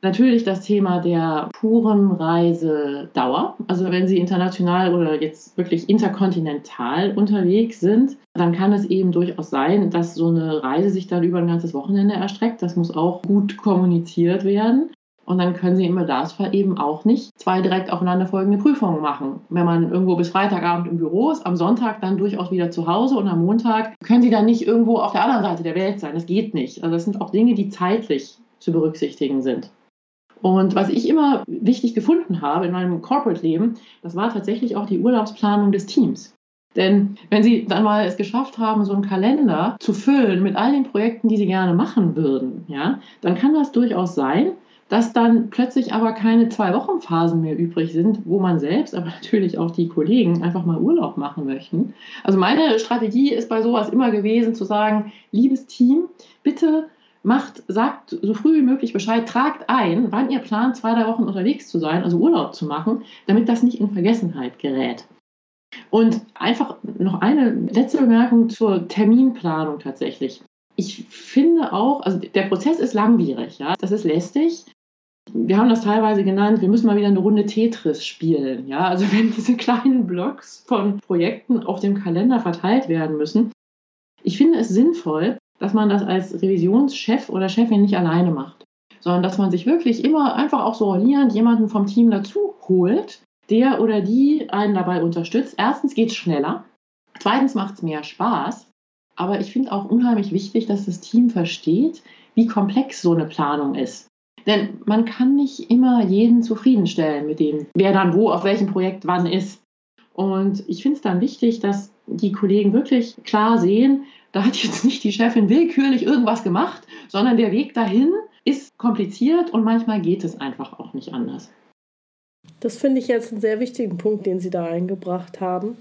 Natürlich das Thema der puren Reisedauer. Also wenn Sie international oder jetzt wirklich interkontinental unterwegs sind, dann kann es eben durchaus sein, dass so eine Reise sich dann über ein ganzes Wochenende erstreckt. Das muss auch gut kommuniziert werden. Und dann können Sie im Bedarfsfall eben auch nicht zwei direkt aufeinanderfolgende Prüfungen machen. Wenn man irgendwo bis Freitagabend im Büro ist, am Sonntag dann durchaus wieder zu Hause und am Montag können Sie dann nicht irgendwo auf der anderen Seite der Welt sein. Das geht nicht. Also das sind auch Dinge, die zeitlich zu berücksichtigen sind. Und was ich immer wichtig gefunden habe in meinem Corporate-Leben, das war tatsächlich auch die Urlaubsplanung des Teams. Denn wenn Sie dann mal es geschafft haben, so einen Kalender zu füllen mit all den Projekten, die Sie gerne machen würden, ja, dann kann das durchaus sein, dass dann plötzlich aber keine zwei Wochen Phasen mehr übrig sind, wo man selbst, aber natürlich auch die Kollegen einfach mal Urlaub machen möchten. Also meine Strategie ist bei sowas immer gewesen zu sagen, liebes Team, bitte macht, sagt so früh wie möglich Bescheid, tragt ein, wann ihr plant, zwei, drei Wochen unterwegs zu sein, also Urlaub zu machen, damit das nicht in Vergessenheit gerät. Und einfach noch eine letzte Bemerkung zur Terminplanung tatsächlich. Ich finde auch, also der Prozess ist langwierig, ja, das ist lästig. Wir haben das teilweise genannt, wir müssen mal wieder eine Runde Tetris spielen. Ja? Also wenn diese kleinen Blocks von Projekten auf dem Kalender verteilt werden müssen. Ich finde es sinnvoll, dass man das als Revisionschef oder Chefin nicht alleine macht, sondern dass man sich wirklich immer einfach auch so rollierend jemanden vom Team dazu holt, der oder die einen dabei unterstützt. Erstens geht es schneller, zweitens macht es mehr Spaß, aber ich finde auch unheimlich wichtig, dass das Team versteht, wie komplex so eine Planung ist. Denn man kann nicht immer jeden zufriedenstellen mit dem, wer dann wo auf welchem Projekt wann ist. Und ich finde es dann wichtig, dass die Kollegen wirklich klar sehen, da hat jetzt nicht die Chefin willkürlich irgendwas gemacht, sondern der Weg dahin ist kompliziert und manchmal geht es einfach auch nicht anders. Das finde ich jetzt einen sehr wichtigen Punkt, den Sie da eingebracht haben.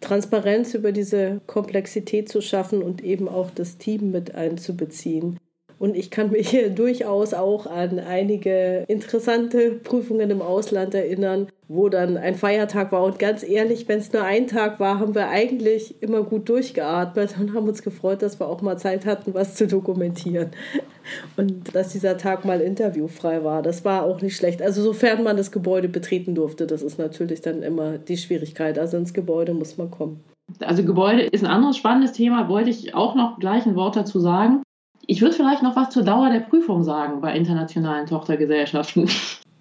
Transparenz über diese Komplexität zu schaffen und eben auch das Team mit einzubeziehen. Und ich kann mich durchaus auch an einige interessante Prüfungen im Ausland erinnern, wo dann ein Feiertag war. Und ganz ehrlich, wenn es nur ein Tag war, haben wir eigentlich immer gut durchgeatmet und haben uns gefreut, dass wir auch mal Zeit hatten, was zu dokumentieren. Und dass dieser Tag mal interviewfrei war, das war auch nicht schlecht. Also sofern man das Gebäude betreten durfte, das ist natürlich dann immer die Schwierigkeit. Also ins Gebäude muss man kommen. Also Gebäude ist ein anderes spannendes Thema, wollte ich auch noch gleich ein Wort dazu sagen. Ich würde vielleicht noch was zur Dauer der Prüfung sagen bei internationalen Tochtergesellschaften.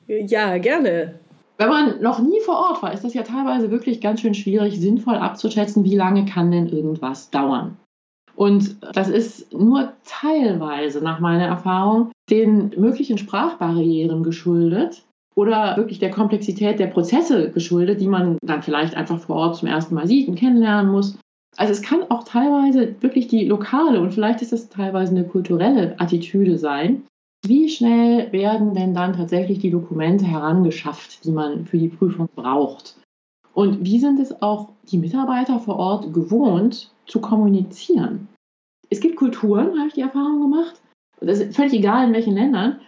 Ja, gerne. Wenn man noch nie vor Ort war, ist das ja teilweise wirklich ganz schön schwierig, sinnvoll abzuschätzen, wie lange kann denn irgendwas dauern. Und das ist nur teilweise nach meiner Erfahrung den möglichen Sprachbarrieren geschuldet oder wirklich der Komplexität der Prozesse geschuldet, die man dann vielleicht einfach vor Ort zum ersten Mal sieht und kennenlernen muss. Also es kann auch teilweise wirklich die lokale und vielleicht ist es teilweise eine kulturelle Attitüde sein. Wie schnell werden denn dann tatsächlich die Dokumente herangeschafft, die man für die Prüfung braucht? Und wie sind es auch die Mitarbeiter vor Ort gewohnt zu kommunizieren? Es gibt Kulturen, habe ich die Erfahrung gemacht, das ist völlig egal in welchen Ländern,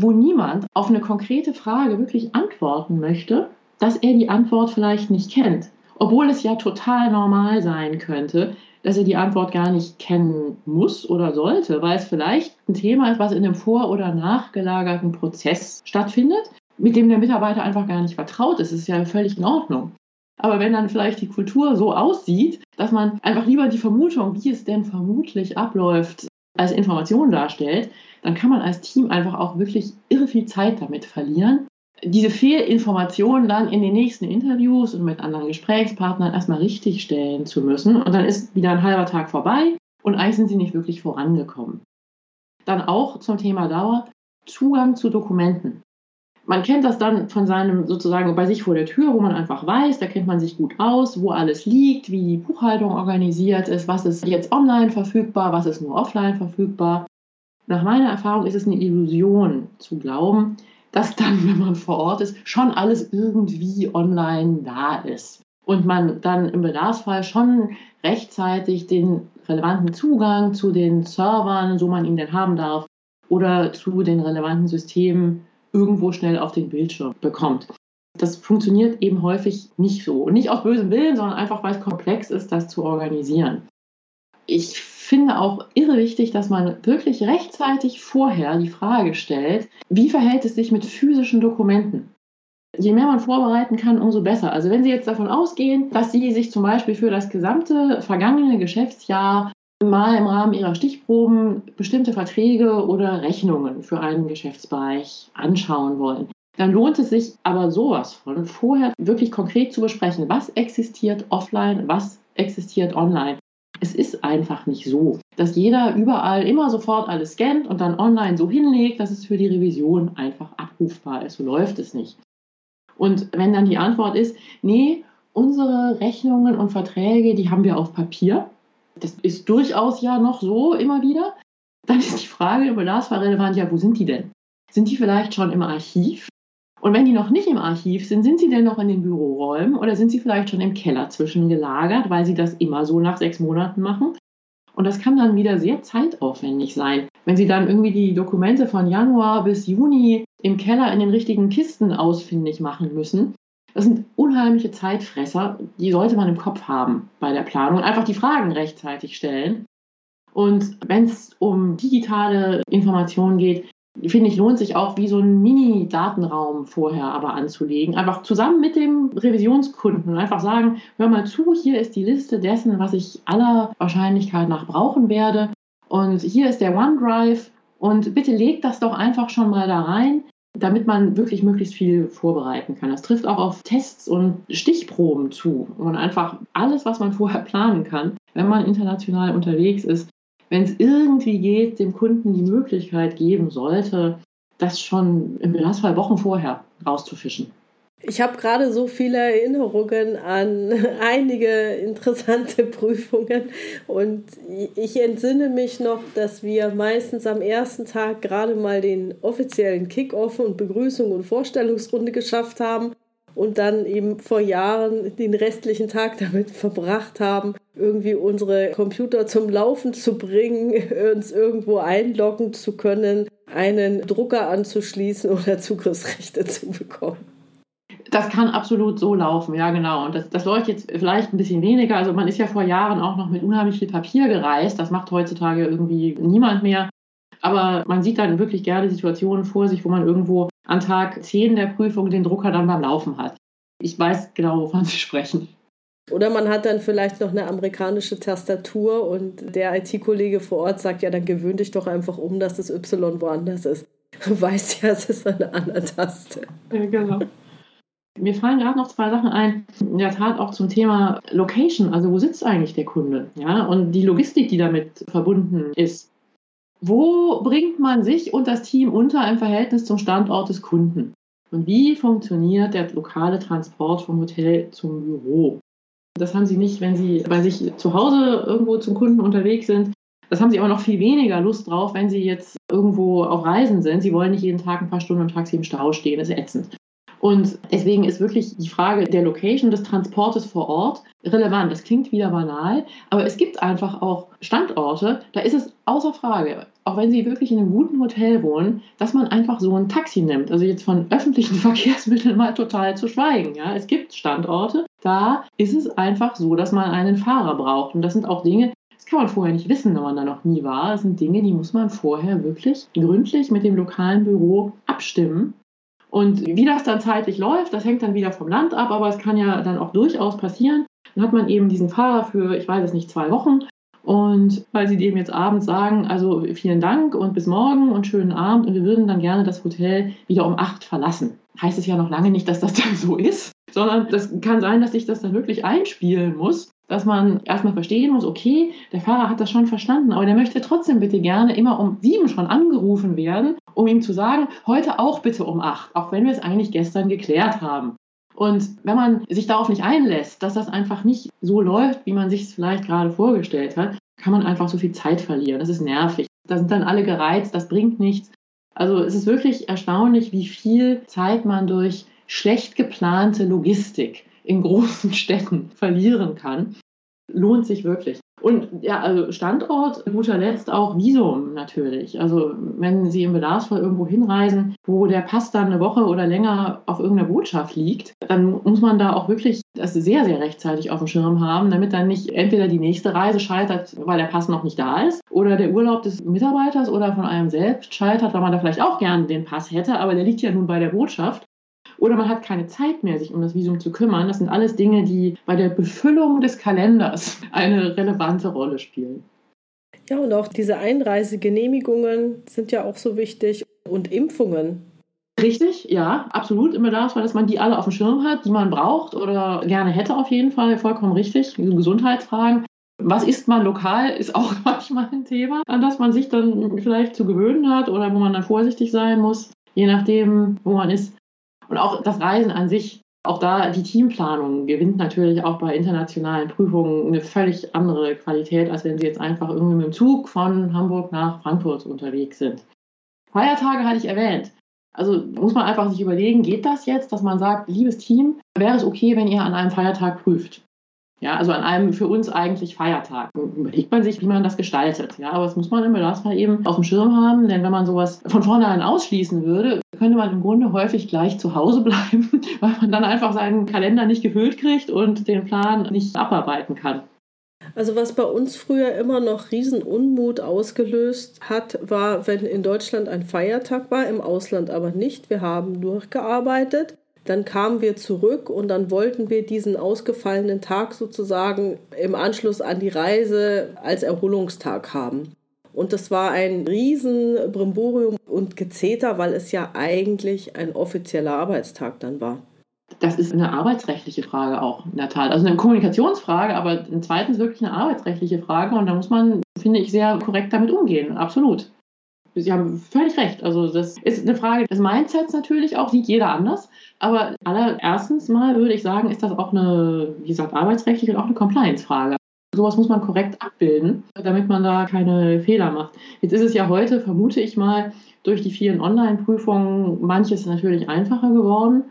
wo niemand auf eine konkrete Frage wirklich antworten möchte, dass er die Antwort vielleicht nicht kennt. Obwohl es ja total normal sein könnte, dass er die Antwort gar nicht kennen muss oder sollte, weil es vielleicht ein Thema ist, was in einem vor- oder nachgelagerten Prozess stattfindet, mit dem der Mitarbeiter einfach gar nicht vertraut ist. Das ist ja völlig in Ordnung. Aber wenn dann vielleicht die Kultur so aussieht, dass man einfach lieber die Vermutung, wie es denn vermutlich abläuft, als Information darstellt, dann kann man als Team einfach auch wirklich irre viel Zeit damit verlieren diese Fehlinformationen dann in den nächsten Interviews und mit anderen Gesprächspartnern erstmal richtig stellen zu müssen. Und dann ist wieder ein halber Tag vorbei und eigentlich sind sie nicht wirklich vorangekommen. Dann auch zum Thema Dauer Zugang zu Dokumenten. Man kennt das dann von seinem sozusagen bei sich vor der Tür, wo man einfach weiß, da kennt man sich gut aus, wo alles liegt, wie die Buchhaltung organisiert ist, was ist jetzt online verfügbar, was ist nur offline verfügbar. Nach meiner Erfahrung ist es eine Illusion zu glauben, dass dann, wenn man vor Ort ist, schon alles irgendwie online da ist. Und man dann im Bedarfsfall schon rechtzeitig den relevanten Zugang zu den Servern, so man ihn denn haben darf, oder zu den relevanten Systemen irgendwo schnell auf den Bildschirm bekommt. Das funktioniert eben häufig nicht so. Und nicht aus bösem Willen, sondern einfach, weil es komplex ist, das zu organisieren. Ich finde auch irre wichtig, dass man wirklich rechtzeitig vorher die Frage stellt, wie verhält es sich mit physischen Dokumenten? Je mehr man vorbereiten kann, umso besser. Also wenn Sie jetzt davon ausgehen, dass Sie sich zum Beispiel für das gesamte vergangene Geschäftsjahr mal im Rahmen Ihrer Stichproben bestimmte Verträge oder Rechnungen für einen Geschäftsbereich anschauen wollen, dann lohnt es sich aber sowas von, vorher wirklich konkret zu besprechen, was existiert offline, was existiert online. Es ist einfach nicht so, dass jeder überall immer sofort alles scannt und dann online so hinlegt, dass es für die Revision einfach abrufbar ist. So läuft es nicht. Und wenn dann die Antwort ist, nee, unsere Rechnungen und Verträge, die haben wir auf Papier, das ist durchaus ja noch so immer wieder, dann ist die Frage im Bedarfsfall relevant, ja, wo sind die denn? Sind die vielleicht schon im Archiv? Und wenn die noch nicht im Archiv sind, sind sie denn noch in den Büroräumen oder sind sie vielleicht schon im Keller zwischengelagert, weil sie das immer so nach sechs Monaten machen? Und das kann dann wieder sehr zeitaufwendig sein. Wenn Sie dann irgendwie die Dokumente von Januar bis Juni im Keller in den richtigen Kisten ausfindig machen müssen, das sind unheimliche Zeitfresser, die sollte man im Kopf haben bei der Planung und einfach die Fragen rechtzeitig stellen. Und wenn es um digitale Informationen geht, finde ich, lohnt sich auch wie so ein Mini-Datenraum vorher aber anzulegen. Einfach zusammen mit dem Revisionskunden und einfach sagen, hör mal zu, hier ist die Liste dessen, was ich aller Wahrscheinlichkeit nach brauchen werde. Und hier ist der OneDrive und bitte legt das doch einfach schon mal da rein, damit man wirklich möglichst viel vorbereiten kann. Das trifft auch auf Tests und Stichproben zu und einfach alles, was man vorher planen kann, wenn man international unterwegs ist, wenn es irgendwie geht, dem Kunden die Möglichkeit geben sollte, das schon im Bedarfsfall Wochen vorher rauszufischen. Ich habe gerade so viele Erinnerungen an einige interessante Prüfungen und ich entsinne mich noch, dass wir meistens am ersten Tag gerade mal den offiziellen Kickoff und Begrüßung und Vorstellungsrunde geschafft haben und dann eben vor Jahren den restlichen Tag damit verbracht haben, irgendwie unsere Computer zum Laufen zu bringen, uns irgendwo einloggen zu können, einen Drucker anzuschließen oder Zugriffsrechte zu bekommen. Das kann absolut so laufen, ja genau. Und das, das läuft jetzt vielleicht ein bisschen weniger. Also man ist ja vor Jahren auch noch mit unheimlich viel Papier gereist. Das macht heutzutage irgendwie niemand mehr. Aber man sieht dann wirklich gerne Situationen vor sich, wo man irgendwo an Tag 10 der Prüfung den Drucker dann beim Laufen hat. Ich weiß genau, wovon Sie sprechen. Oder man hat dann vielleicht noch eine amerikanische Tastatur und der IT-Kollege vor Ort sagt, ja, dann gewöhn dich doch einfach um, dass das Y woanders ist. Du weißt ja, es ist eine andere Taste. Ja, genau. Mir fallen gerade noch zwei Sachen ein, in der Tat auch zum Thema Location, also wo sitzt eigentlich der Kunde, ja, und die Logistik, die damit verbunden ist. Wo bringt man sich und das Team unter im Verhältnis zum Standort des Kunden? Und wie funktioniert der lokale Transport vom Hotel zum Büro? Das haben Sie nicht, wenn Sie bei sich zu Hause irgendwo zum Kunden unterwegs sind. Das haben Sie aber noch viel weniger Lust drauf, wenn Sie jetzt irgendwo auf Reisen sind. Sie wollen nicht jeden Tag ein paar Stunden im Taxi im Stau stehen. Das ist ätzend. Und deswegen ist wirklich die Frage der Location, des Transportes vor Ort relevant. Das klingt wieder banal, aber es gibt einfach auch Standorte, da ist es außer Frage, auch wenn Sie wirklich in einem guten Hotel wohnen, dass man einfach so ein Taxi nimmt. Also jetzt von öffentlichen Verkehrsmitteln mal total zu schweigen. Ja, es gibt Standorte, da ist es einfach so, dass man einen Fahrer braucht. Und das sind auch Dinge, das kann man vorher nicht wissen, wenn man da noch nie war. Das sind Dinge, die muss man vorher wirklich gründlich mit dem lokalen Büro abstimmen. Und wie das dann zeitlich läuft, das hängt dann wieder vom Land ab, aber es kann ja dann auch durchaus passieren. Dann hat man eben diesen Fahrer für, ich weiß es nicht, zwei Wochen. Und weil sie dem jetzt abends sagen, also vielen Dank und bis morgen und schönen Abend und wir würden dann gerne das Hotel wieder um acht verlassen. Heißt es ja noch lange nicht, dass das dann so ist, sondern das kann sein, dass sich das dann wirklich einspielen muss dass man erstmal verstehen muss, okay, der Fahrer hat das schon verstanden, aber der möchte trotzdem bitte gerne immer um sieben schon angerufen werden, um ihm zu sagen, heute auch bitte um acht, auch wenn wir es eigentlich gestern geklärt haben. Und wenn man sich darauf nicht einlässt, dass das einfach nicht so läuft, wie man sich es vielleicht gerade vorgestellt hat, kann man einfach so viel Zeit verlieren. Das ist nervig. Da sind dann alle gereizt, das bringt nichts. Also es ist wirklich erstaunlich, wie viel Zeit man durch schlecht geplante Logistik in großen Städten verlieren kann. Lohnt sich wirklich. Und ja, also Standort, guter Letzt auch Visum natürlich. Also wenn Sie im Bedarfsfall irgendwo hinreisen, wo der Pass dann eine Woche oder länger auf irgendeiner Botschaft liegt, dann muss man da auch wirklich das sehr, sehr rechtzeitig auf dem Schirm haben, damit dann nicht entweder die nächste Reise scheitert, weil der Pass noch nicht da ist, oder der Urlaub des Mitarbeiters oder von einem selbst scheitert, weil man da vielleicht auch gerne den Pass hätte, aber der liegt ja nun bei der Botschaft oder man hat keine Zeit mehr, sich um das Visum zu kümmern. Das sind alles Dinge, die bei der Befüllung des Kalenders eine relevante Rolle spielen. Ja, und auch diese Einreisegenehmigungen sind ja auch so wichtig und Impfungen. Richtig, ja, absolut im Bedarfsfall, dass man die alle auf dem Schirm hat, die man braucht oder gerne hätte auf jeden Fall, vollkommen richtig. Gesundheitsfragen. Was isst man lokal, ist auch manchmal ein Thema, an das man sich dann vielleicht zu gewöhnen hat oder wo man dann vorsichtig sein muss, je nachdem, wo man ist. Und auch das Reisen an sich, auch da die Teamplanung gewinnt natürlich auch bei internationalen Prüfungen eine völlig andere Qualität, als wenn Sie jetzt einfach irgendwie mit dem Zug von Hamburg nach Frankfurt unterwegs sind. Feiertage hatte ich erwähnt. Also muss man einfach sich überlegen, geht das jetzt, dass man sagt, liebes Team, wäre es okay, wenn ihr an einem Feiertag prüft? Ja, also an einem für uns eigentlich Feiertag. Überlegt man sich, wie man das gestaltet. Ja, aber das muss man im Bedarfsfall eben auf dem Schirm haben, denn wenn man sowas von vornherein ausschließen würde, könnte man im Grunde häufig gleich zu Hause bleiben, weil man dann einfach seinen Kalender nicht gefüllt kriegt und den Plan nicht abarbeiten kann. Also was bei uns früher immer noch Riesenunmut ausgelöst hat, war, wenn in Deutschland ein Feiertag war, im Ausland aber nicht. Wir haben durchgearbeitet dann kamen wir zurück und dann wollten wir diesen ausgefallenen Tag sozusagen im Anschluss an die Reise als Erholungstag haben. Und das war ein riesen Brimborium und Gezeter, weil es ja eigentlich ein offizieller Arbeitstag dann war. Das ist eine arbeitsrechtliche Frage auch, in der Tat. Also eine Kommunikationsfrage, aber zweitens wirklich eine arbeitsrechtliche Frage. Und da muss man, finde ich, sehr korrekt damit umgehen. Absolut. Sie haben völlig recht. Also das ist eine Frage des Mindsets natürlich auch, sieht jeder anders. Aber allererstens mal würde ich sagen, ist das auch eine, wie gesagt, arbeitsrechtliche und auch eine Compliance-Frage. Sowas muss man korrekt abbilden, damit man da keine Fehler macht. Jetzt ist es ja heute, vermute ich mal, durch die vielen Online-Prüfungen manches natürlich einfacher geworden.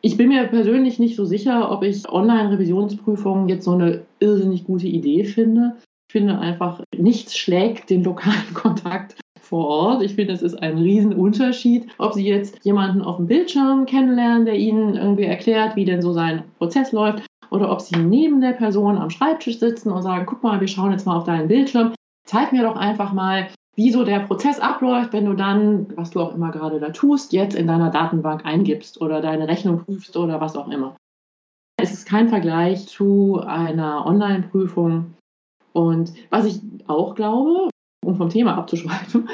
Ich bin mir persönlich nicht so sicher, ob ich Online-Revisionsprüfungen jetzt so eine irrsinnig gute Idee finde. Ich finde einfach, nichts schlägt den lokalen Kontakt vor Ort. Ich finde, es ist ein Riesenunterschied, ob Sie jetzt jemanden auf dem Bildschirm kennenlernen, der Ihnen irgendwie erklärt, wie denn so sein Prozess läuft, oder ob Sie neben der Person am Schreibtisch sitzen und sagen, guck mal, wir schauen jetzt mal auf deinen Bildschirm. Zeig mir doch einfach mal, wie so der Prozess abläuft, wenn du dann, was du auch immer gerade da tust, jetzt in deiner Datenbank eingibst oder deine Rechnung prüfst oder was auch immer. Es ist kein Vergleich zu einer Online-Prüfung. Und was ich auch glaube, um vom Thema abzuschweifen,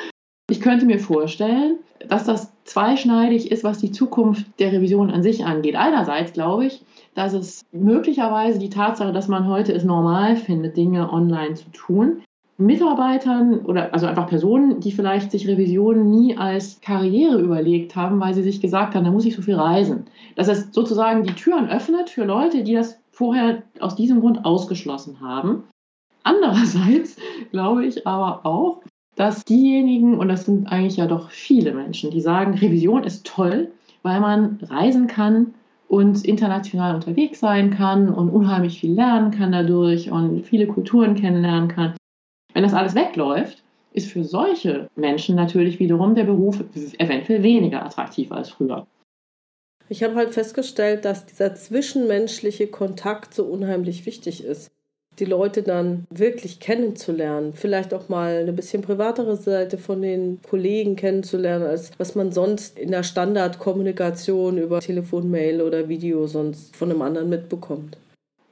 ich könnte mir vorstellen, dass das zweischneidig ist, was die Zukunft der Revision an sich angeht. Einerseits glaube ich, dass es möglicherweise die Tatsache, dass man heute es normal findet, Dinge online zu tun, Mitarbeitern oder also einfach Personen, die vielleicht sich Revisionen nie als Karriere überlegt haben, weil sie sich gesagt haben, da muss ich so viel reisen. Dass es sozusagen die Türen öffnet für Leute, die das vorher aus diesem Grund ausgeschlossen haben. Andererseits glaube ich aber auch, dass diejenigen, und das sind eigentlich ja doch viele Menschen, die sagen, Revision ist toll, weil man reisen kann und international unterwegs sein kann und unheimlich viel lernen kann dadurch und viele Kulturen kennenlernen kann. Wenn das alles wegläuft, ist für solche Menschen natürlich wiederum der Beruf eventuell weniger attraktiv als früher. Ich habe halt festgestellt, dass dieser zwischenmenschliche Kontakt so unheimlich wichtig ist. Die Leute dann wirklich kennenzulernen, vielleicht auch mal eine bisschen privatere Seite von den Kollegen kennenzulernen, als was man sonst in der Standardkommunikation über Telefon, Mail oder Video sonst von einem anderen mitbekommt.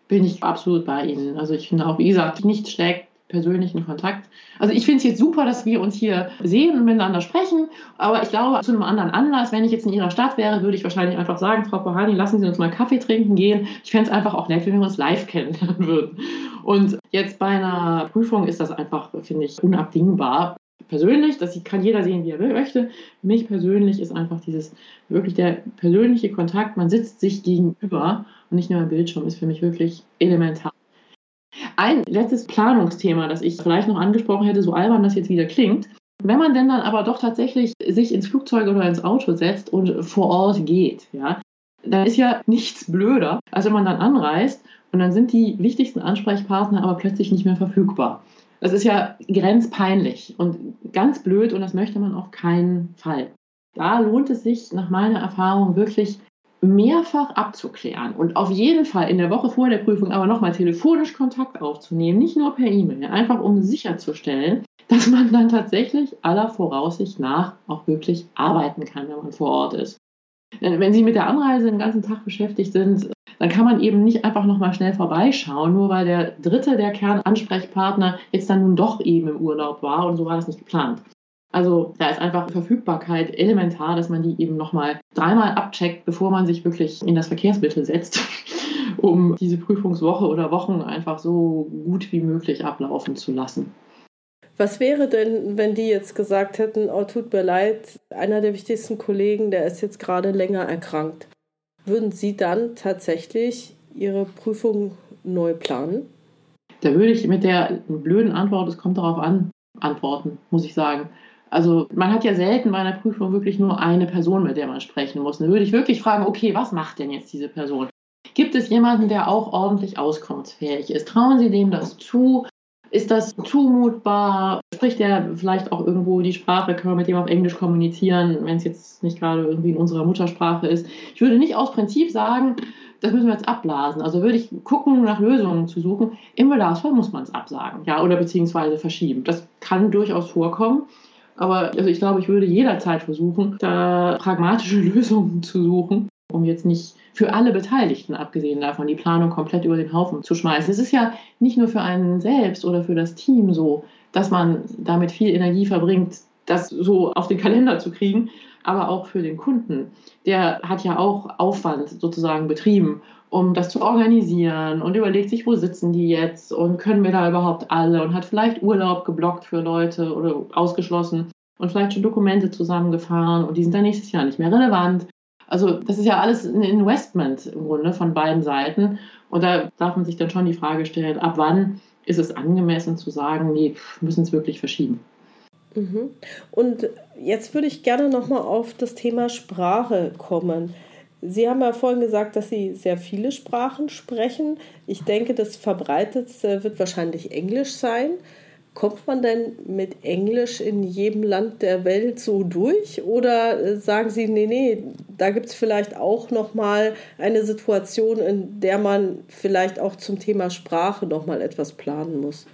Bin ich absolut bei Ihnen. Also ich finde auch, wie gesagt, nichts schlägt persönlichen Kontakt. Also ich finde es jetzt super, dass wir uns hier sehen und miteinander sprechen, aber ich glaube, zu einem anderen Anlass, wenn ich jetzt in Ihrer Stadt wäre, würde ich wahrscheinlich einfach sagen, Frau Pohani, lassen Sie uns mal Kaffee trinken gehen. Ich fände es einfach auch nett, wenn wir uns live kennenlernen würden. Und jetzt bei einer Prüfung ist das einfach, finde ich, unabdingbar. Persönlich, das kann jeder sehen, wie er möchte. Für mich persönlich ist einfach dieses wirklich der persönliche Kontakt, man sitzt sich gegenüber und nicht nur am Bildschirm, ist für mich wirklich elementar. Ein letztes Planungsthema, das ich vielleicht noch angesprochen hätte, so albern das jetzt wieder klingt. Wenn man denn dann aber doch tatsächlich sich ins Flugzeug oder ins Auto setzt und vor Ort geht, ja, dann ist ja nichts blöder, als wenn man dann anreist und dann sind die wichtigsten Ansprechpartner aber plötzlich nicht mehr verfügbar. Das ist ja grenzpeinlich und ganz blöd und das möchte man auf keinen Fall. Da lohnt es sich nach meiner Erfahrung wirklich mehrfach abzuklären und auf jeden Fall in der Woche vor der Prüfung aber nochmal telefonisch Kontakt aufzunehmen, nicht nur per E-Mail, einfach um sicherzustellen, dass man dann tatsächlich aller Voraussicht nach auch wirklich arbeiten kann, wenn man vor Ort ist. Wenn Sie mit der Anreise den ganzen Tag beschäftigt sind, dann kann man eben nicht einfach nochmal schnell vorbeischauen, nur weil der dritte der Kernansprechpartner jetzt dann nun doch eben im Urlaub war und so war das nicht geplant. Also da ist einfach Verfügbarkeit elementar, dass man die eben nochmal dreimal abcheckt, bevor man sich wirklich in das Verkehrsmittel setzt, um diese Prüfungswoche oder Wochen einfach so gut wie möglich ablaufen zu lassen. Was wäre denn, wenn die jetzt gesagt hätten, oh tut mir leid, einer der wichtigsten Kollegen, der ist jetzt gerade länger erkrankt. Würden Sie dann tatsächlich Ihre Prüfung neu planen? Da würde ich mit der blöden Antwort, es kommt darauf an, antworten, muss ich sagen. Also man hat ja selten bei einer Prüfung wirklich nur eine Person, mit der man sprechen muss. Dann würde ich wirklich fragen, okay, was macht denn jetzt diese Person? Gibt es jemanden, der auch ordentlich auskunftsfähig ist? Trauen Sie dem das zu? Ist das zumutbar? Spricht er vielleicht auch irgendwo die Sprache? Können wir mit dem auf Englisch kommunizieren, wenn es jetzt nicht gerade irgendwie in unserer Muttersprache ist? Ich würde nicht aus Prinzip sagen, das müssen wir jetzt abblasen. Also würde ich gucken, nach Lösungen zu suchen. Im Bedarfsfall muss man es absagen, ja, oder beziehungsweise verschieben. Das kann durchaus vorkommen. Aber also ich glaube, ich würde jederzeit versuchen, da pragmatische Lösungen zu suchen, um jetzt nicht für alle Beteiligten, abgesehen davon, die Planung komplett über den Haufen zu schmeißen. Es ist ja nicht nur für einen selbst oder für das Team so, dass man damit viel Energie verbringt, das so auf den Kalender zu kriegen, aber auch für den Kunden. Der hat ja auch Aufwand sozusagen betrieben, um das zu organisieren und überlegt sich, wo sitzen die jetzt und können wir da überhaupt alle und hat vielleicht Urlaub geblockt für Leute oder ausgeschlossen und vielleicht schon Dokumente zusammengefahren und die sind dann nächstes Jahr nicht mehr relevant. Also das ist ja alles ein Investment im Grunde von beiden Seiten und da darf man sich dann schon die Frage stellen, ab wann ist es angemessen zu sagen, nee, müssen es wirklich verschieben. Mhm. Und jetzt würde ich gerne nochmal auf das Thema Sprache kommen. Sie haben ja vorhin gesagt, dass Sie sehr viele Sprachen sprechen. Ich denke, das verbreitetste wird wahrscheinlich Englisch sein. Kommt man denn mit Englisch in jedem Land der Welt so durch? Oder äh, sagen Sie, nee, nee, da gibt es vielleicht auch nochmal eine Situation, in der man vielleicht auch zum Thema Sprache nochmal etwas planen muss?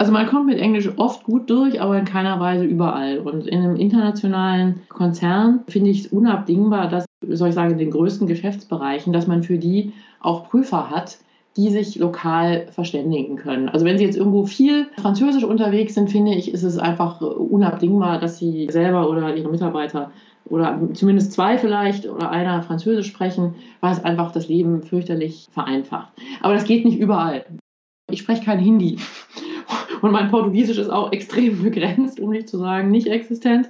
Also man kommt mit Englisch oft gut durch, aber in keiner Weise überall. Und in einem internationalen Konzern finde ich es unabdingbar, dass, soll ich sagen, in den größten Geschäftsbereichen, dass man für die auch Prüfer hat, die sich lokal verständigen können. Also wenn Sie jetzt irgendwo viel Französisch unterwegs sind, finde ich, ist es einfach unabdingbar, dass Sie selber oder Ihre Mitarbeiter oder zumindest zwei vielleicht oder einer Französisch sprechen, weil es einfach das Leben fürchterlich vereinfacht. Aber das geht nicht überall. Ich spreche kein Hindi. Und mein Portugiesisch ist auch extrem begrenzt, um nicht zu sagen nicht existent.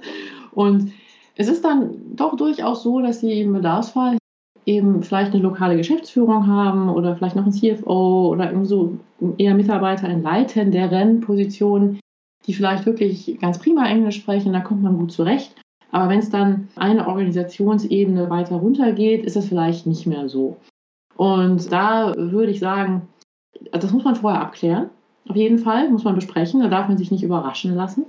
Und es ist dann doch durchaus so, dass sie im Bedarfsfall eben vielleicht eine lokale Geschäftsführung haben oder vielleicht noch ein CFO oder so eher Mitarbeiter in leitenderen Positionen, die vielleicht wirklich ganz prima Englisch sprechen, da kommt man gut zurecht. Aber wenn es dann eine Organisationsebene weiter runter geht, ist es vielleicht nicht mehr so. Und da würde ich sagen, das muss man vorher abklären. Auf jeden Fall muss man besprechen, da darf man sich nicht überraschen lassen.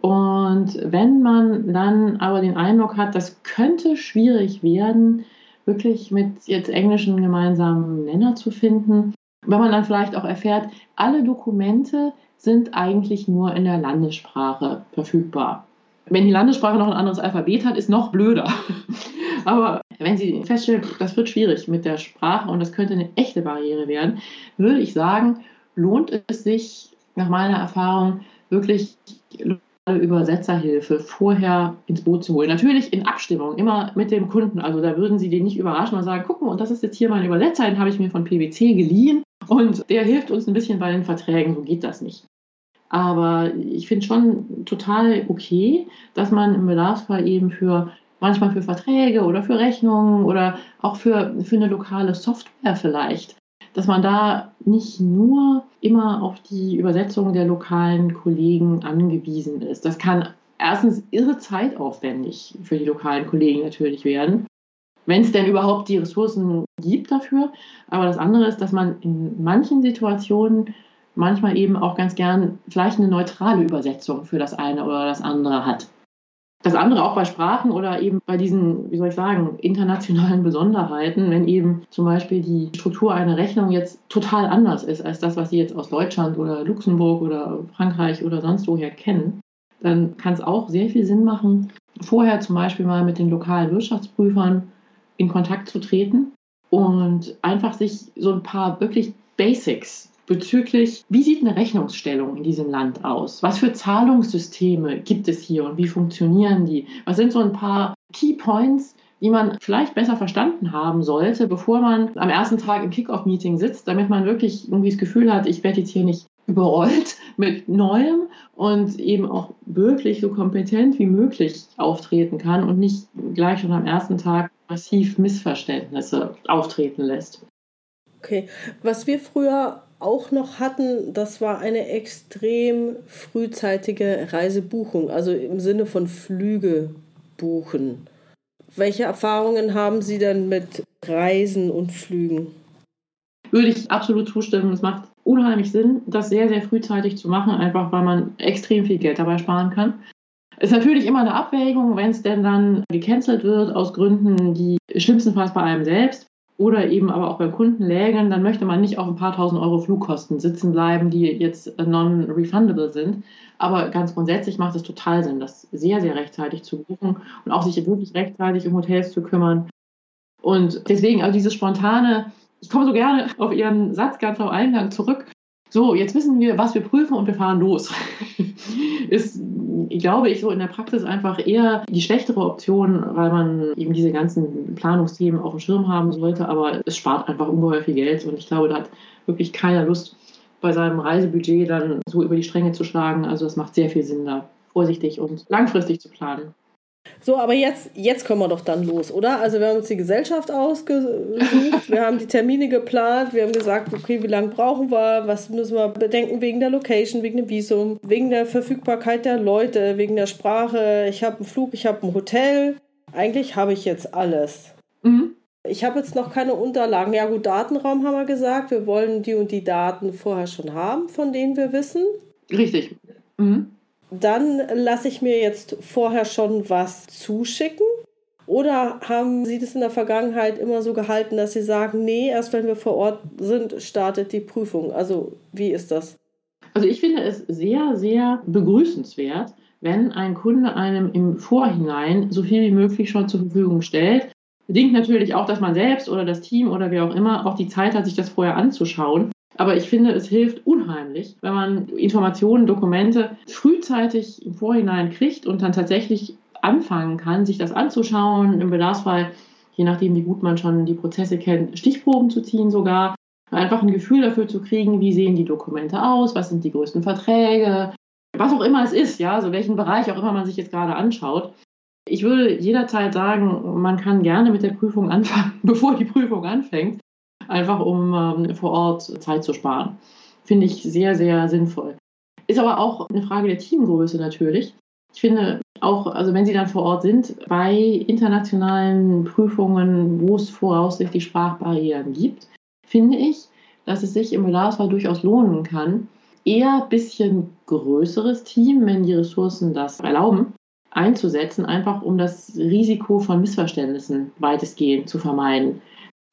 Und wenn man dann aber den Eindruck hat, das könnte schwierig werden, wirklich mit jetzt englischen gemeinsamen Nenner zu finden, wenn man dann vielleicht auch erfährt, alle Dokumente sind eigentlich nur in der Landessprache verfügbar. Wenn die Landessprache noch ein anderes Alphabet hat, ist noch blöder. Aber wenn Sie feststellen, das wird schwierig mit der Sprache und das könnte eine echte Barriere werden, würde ich sagen, lohnt es sich nach meiner Erfahrung wirklich Übersetzerhilfe vorher ins Boot zu holen. Natürlich in Abstimmung, immer mit dem Kunden. Also da würden Sie den nicht überraschen und sagen, guck mal, und das ist jetzt hier mein Übersetzer, den habe ich mir von PwC geliehen und der hilft uns ein bisschen bei den Verträgen. So geht das nicht. Aber ich finde schon total okay, dass man im Bedarfsfall eben für manchmal für Verträge oder für Rechnungen oder auch für, für eine lokale Software vielleicht dass man da nicht nur immer auf die Übersetzung der lokalen Kollegen angewiesen ist. Das kann erstens irre zeitaufwendig für die lokalen Kollegen natürlich werden, wenn es denn überhaupt die Ressourcen gibt dafür. Aber das andere ist, dass man in manchen Situationen manchmal eben auch ganz gern vielleicht eine neutrale Übersetzung für das eine oder das andere hat. Das andere auch bei Sprachen oder eben bei diesen, wie soll ich sagen, internationalen Besonderheiten, wenn eben zum Beispiel die Struktur einer Rechnung jetzt total anders ist als das, was Sie jetzt aus Deutschland oder Luxemburg oder Frankreich oder sonst woher kennen, dann kann es auch sehr viel Sinn machen, vorher zum Beispiel mal mit den lokalen Wirtschaftsprüfern in Kontakt zu treten und einfach sich so ein paar wirklich Basics bezüglich, wie sieht eine Rechnungsstellung in diesem Land aus? Was für Zahlungssysteme gibt es hier und wie funktionieren die? Was sind so ein paar Key Points, die man vielleicht besser verstanden haben sollte, bevor man am ersten Tag im Kickoff-Meeting sitzt, damit man wirklich irgendwie das Gefühl hat, ich werde jetzt hier nicht überrollt mit Neuem und eben auch wirklich so kompetent wie möglich auftreten kann und nicht gleich schon am ersten Tag massiv Missverständnisse auftreten lässt. Okay, was wir früher auch noch hatten, das war eine extrem frühzeitige Reisebuchung, also im Sinne von Flüge buchen. Welche Erfahrungen haben Sie denn mit Reisen und Flügen? Würde ich absolut zustimmen. Es macht unheimlich Sinn, das sehr, sehr frühzeitig zu machen, einfach weil man extrem viel Geld dabei sparen kann. Ist natürlich immer eine Abwägung, wenn es denn dann gecancelt wird aus Gründen, die schlimmstenfalls bei einem selbst oder eben aber auch beim Kunden lägeln, dann möchte man nicht auf ein paar tausend Euro Flugkosten sitzen bleiben, die jetzt non-refundable sind. Aber ganz grundsätzlich macht es total Sinn, das sehr, sehr rechtzeitig zu buchen und auch sich wirklich rechtzeitig um Hotels zu kümmern. Und deswegen, also dieses spontane, ich komme so gerne auf Ihren Satz ganz am Eingang zurück, so, jetzt wissen wir, was wir prüfen und wir fahren los. ist, glaube ich, so in der Praxis einfach eher die schlechtere Option, weil man eben diese ganzen Planungsthemen auf dem Schirm haben sollte, aber es spart einfach ungeheuer viel Geld und ich glaube, da hat wirklich keiner Lust, bei seinem Reisebudget dann so über die Stränge zu schlagen. Also es macht sehr viel Sinn, da vorsichtig und langfristig zu planen. So, aber jetzt, jetzt kommen wir doch dann los, oder? Also wir haben uns die Gesellschaft ausgesucht, wir haben die Termine geplant, wir haben gesagt, okay, wie lange brauchen wir, was müssen wir bedenken wegen der Location, wegen dem Visum, wegen der Verfügbarkeit der Leute, wegen der Sprache. Ich habe einen Flug, ich habe ein Hotel. Eigentlich habe ich jetzt alles. Mhm. Ich habe jetzt noch keine Unterlagen. Ja gut, Datenraum haben wir gesagt. Wir wollen die und die Daten vorher schon haben, von denen wir wissen. Richtig. Mhm dann lasse ich mir jetzt vorher schon was zuschicken? Oder haben Sie das in der Vergangenheit immer so gehalten, dass Sie sagen, nee, erst wenn wir vor Ort sind, startet die Prüfung? Also wie ist das? Also ich finde es sehr, sehr begrüßenswert, wenn ein Kunde einem im Vorhinein so viel wie möglich schon zur Verfügung stellt. Bedingt natürlich auch, dass man selbst oder das Team oder wer auch immer auch die Zeit hat, sich das vorher anzuschauen. Aber ich finde, es hilft unheimlich, wenn man Informationen, Dokumente frühzeitig im Vorhinein kriegt und dann tatsächlich anfangen kann, sich das anzuschauen, im Bedarfsfall, je nachdem, wie gut man schon die Prozesse kennt, Stichproben zu ziehen sogar, einfach ein Gefühl dafür zu kriegen, wie sehen die Dokumente aus, was sind die größten Verträge, was auch immer es ist, ja, also welchen Bereich auch immer man sich jetzt gerade anschaut. Ich würde jederzeit sagen, man kann gerne mit der Prüfung anfangen, bevor die Prüfung anfängt, einfach um ähm, vor Ort Zeit zu sparen. Finde ich sehr, sehr sinnvoll. Ist aber auch eine Frage der Teamgröße natürlich. Ich finde auch, also wenn Sie dann vor Ort sind, bei internationalen Prüfungen, wo es voraussichtlich Sprachbarrieren gibt, finde ich, dass es sich im Bedarfsfall durchaus lohnen kann, eher ein bisschen größeres Team, wenn die Ressourcen das erlauben, einzusetzen, einfach um das Risiko von Missverständnissen weitestgehend zu vermeiden.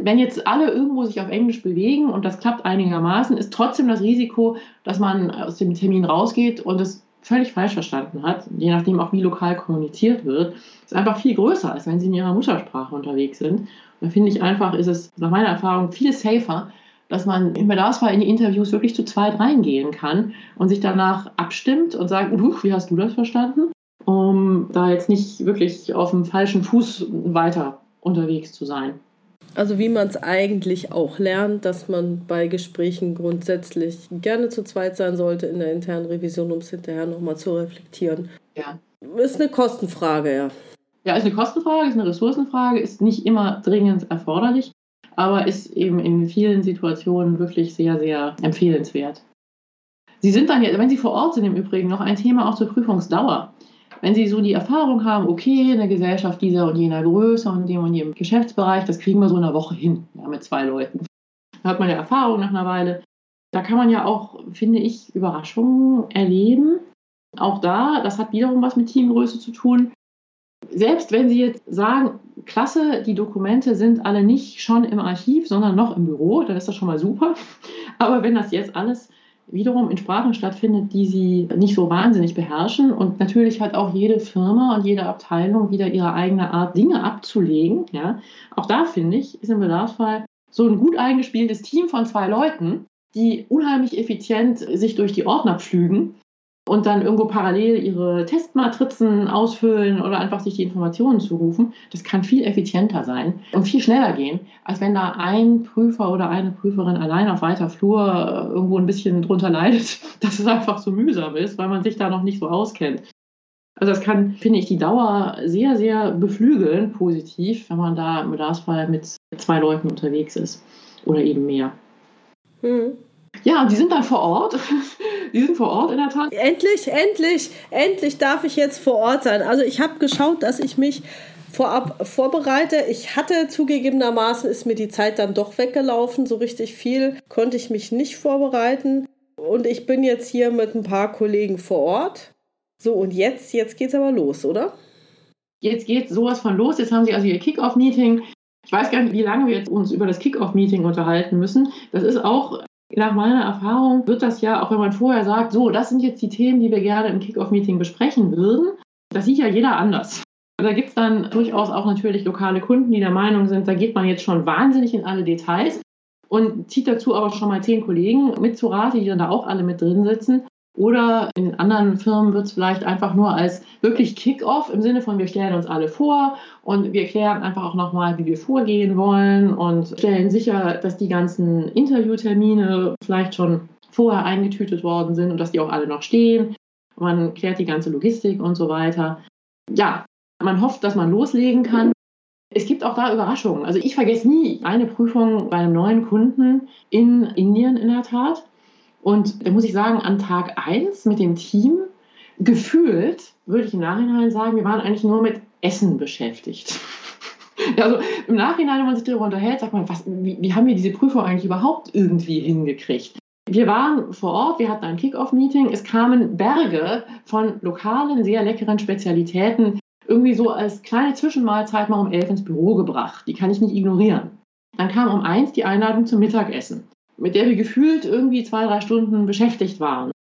Wenn jetzt alle irgendwo sich auf Englisch bewegen und das klappt einigermaßen, ist trotzdem das Risiko, dass man aus dem Termin rausgeht und es völlig falsch verstanden hat, je nachdem auch wie lokal kommuniziert wird, ist einfach viel größer, als wenn sie in ihrer Muttersprache unterwegs sind. Und da finde ich einfach, ist es nach meiner Erfahrung viel safer, dass man im Bedarfsfall in die Interviews wirklich zu zweit reingehen kann und sich danach abstimmt und sagt, wie hast du das verstanden? Um da jetzt nicht wirklich auf dem falschen Fuß weiter unterwegs zu sein. Also wie man es eigentlich auch lernt, dass man bei Gesprächen grundsätzlich gerne zu zweit sein sollte in der internen Revision, um es hinterher nochmal zu reflektieren. Ja. Ist eine Kostenfrage, ja. Ja, ist eine Kostenfrage, ist eine Ressourcenfrage, ist nicht immer dringend erforderlich aber ist eben in vielen Situationen wirklich sehr, sehr empfehlenswert. Sie sind dann, wenn Sie vor Ort sind im Übrigen, noch ein Thema auch zur Prüfungsdauer. Wenn Sie so die Erfahrung haben, okay, eine Gesellschaft dieser und jener Größe und dem und jenem Geschäftsbereich, das kriegen wir so in einer Woche hin, ja, mit zwei Leuten. Da hat man ja Erfahrung nach einer Weile. Da kann man ja auch, finde ich, Überraschungen erleben. Auch da, das hat wiederum was mit Teamgröße zu tun. Selbst wenn Sie jetzt sagen, klasse, die Dokumente sind alle nicht schon im Archiv, sondern noch im Büro, dann ist das schon mal super. Aber wenn das jetzt alles wiederum in Sprachen stattfindet, die sie nicht so wahnsinnig beherrschen und natürlich hat auch jede Firma und jede Abteilung wieder ihre eigene Art, Dinge abzulegen. Ja. Auch da finde ich, ist im Bedarfsfall so ein gut eingespieltes Team von zwei Leuten, die unheimlich effizient sich durch die Ordner pflügen und dann irgendwo parallel ihre Testmatrizen ausfüllen oder einfach sich die Informationen zurufen, das kann viel effizienter sein und viel schneller gehen, als wenn da ein Prüfer oder eine Prüferin allein auf weiter Flur äh, irgendwo ein bisschen drunter leidet, dass es einfach so mühsam ist, weil man sich da noch nicht so auskennt. Also das kann, finde ich, die Dauer sehr, sehr beflügeln, positiv, wenn man da im Bedarfsfall mit zwei Leuten unterwegs ist oder eben mehr. Hm. Ja, die sind dann vor Ort. Die sind vor Ort in der Tat. Endlich, endlich, endlich darf ich jetzt vor Ort sein. Also ich habe geschaut, dass ich mich vorab vorbereite. Ich hatte zugegebenermaßen, ist mir die Zeit dann doch weggelaufen. So richtig viel konnte ich mich nicht vorbereiten. Und ich bin jetzt hier mit ein paar Kollegen vor Ort. So, und jetzt, jetzt geht's aber los, oder? Jetzt geht sowas von los. Jetzt haben Sie also Ihr Kickoff-Meeting. Ich weiß gar nicht, wie lange wir jetzt uns über das Kickoff-Meeting unterhalten müssen. Das ist auch nach meiner Erfahrung wird das ja, auch wenn man vorher sagt, so, das sind jetzt die Themen, die wir gerne im Kickoff-Meeting besprechen würden, das sieht ja jeder anders. Da gibt es dann durchaus auch natürlich lokale Kunden, die der Meinung sind, da geht man jetzt schon wahnsinnig in alle Details und zieht dazu aber schon mal zehn Kollegen mit zu Rate, die dann da auch alle mit drin sitzen. Oder in anderen Firmen wird es vielleicht einfach nur als wirklich Kick-off im Sinne von, wir stellen uns alle vor und wir klären einfach auch nochmal, wie wir vorgehen wollen und stellen sicher, dass die ganzen Interviewtermine vielleicht schon vorher eingetütet worden sind und dass die auch alle noch stehen. Man klärt die ganze Logistik und so weiter. Ja, man hofft, dass man loslegen kann. Es gibt auch da Überraschungen. Also ich vergesse nie eine Prüfung bei einem neuen Kunden in Indien in der Tat und da muss ich sagen, an Tag 1 mit dem Team, gefühlt, würde ich im Nachhinein sagen, wir waren eigentlich nur mit Essen beschäftigt. Also im Nachhinein, wenn man sich darüber unterhält, sagt man, was, wie, wie haben wir diese Prüfung eigentlich überhaupt irgendwie hingekriegt? Wir waren vor Ort, wir hatten ein Kick-Off-Meeting, es kamen Berge von lokalen, sehr leckeren Spezialitäten irgendwie so als kleine Zwischenmahlzeit mal um elf ins Büro gebracht. Die kann ich nicht ignorieren. Dann kam um eins die Einladung zum Mittagessen mit der wir gefühlt irgendwie zwei, drei Stunden beschäftigt waren.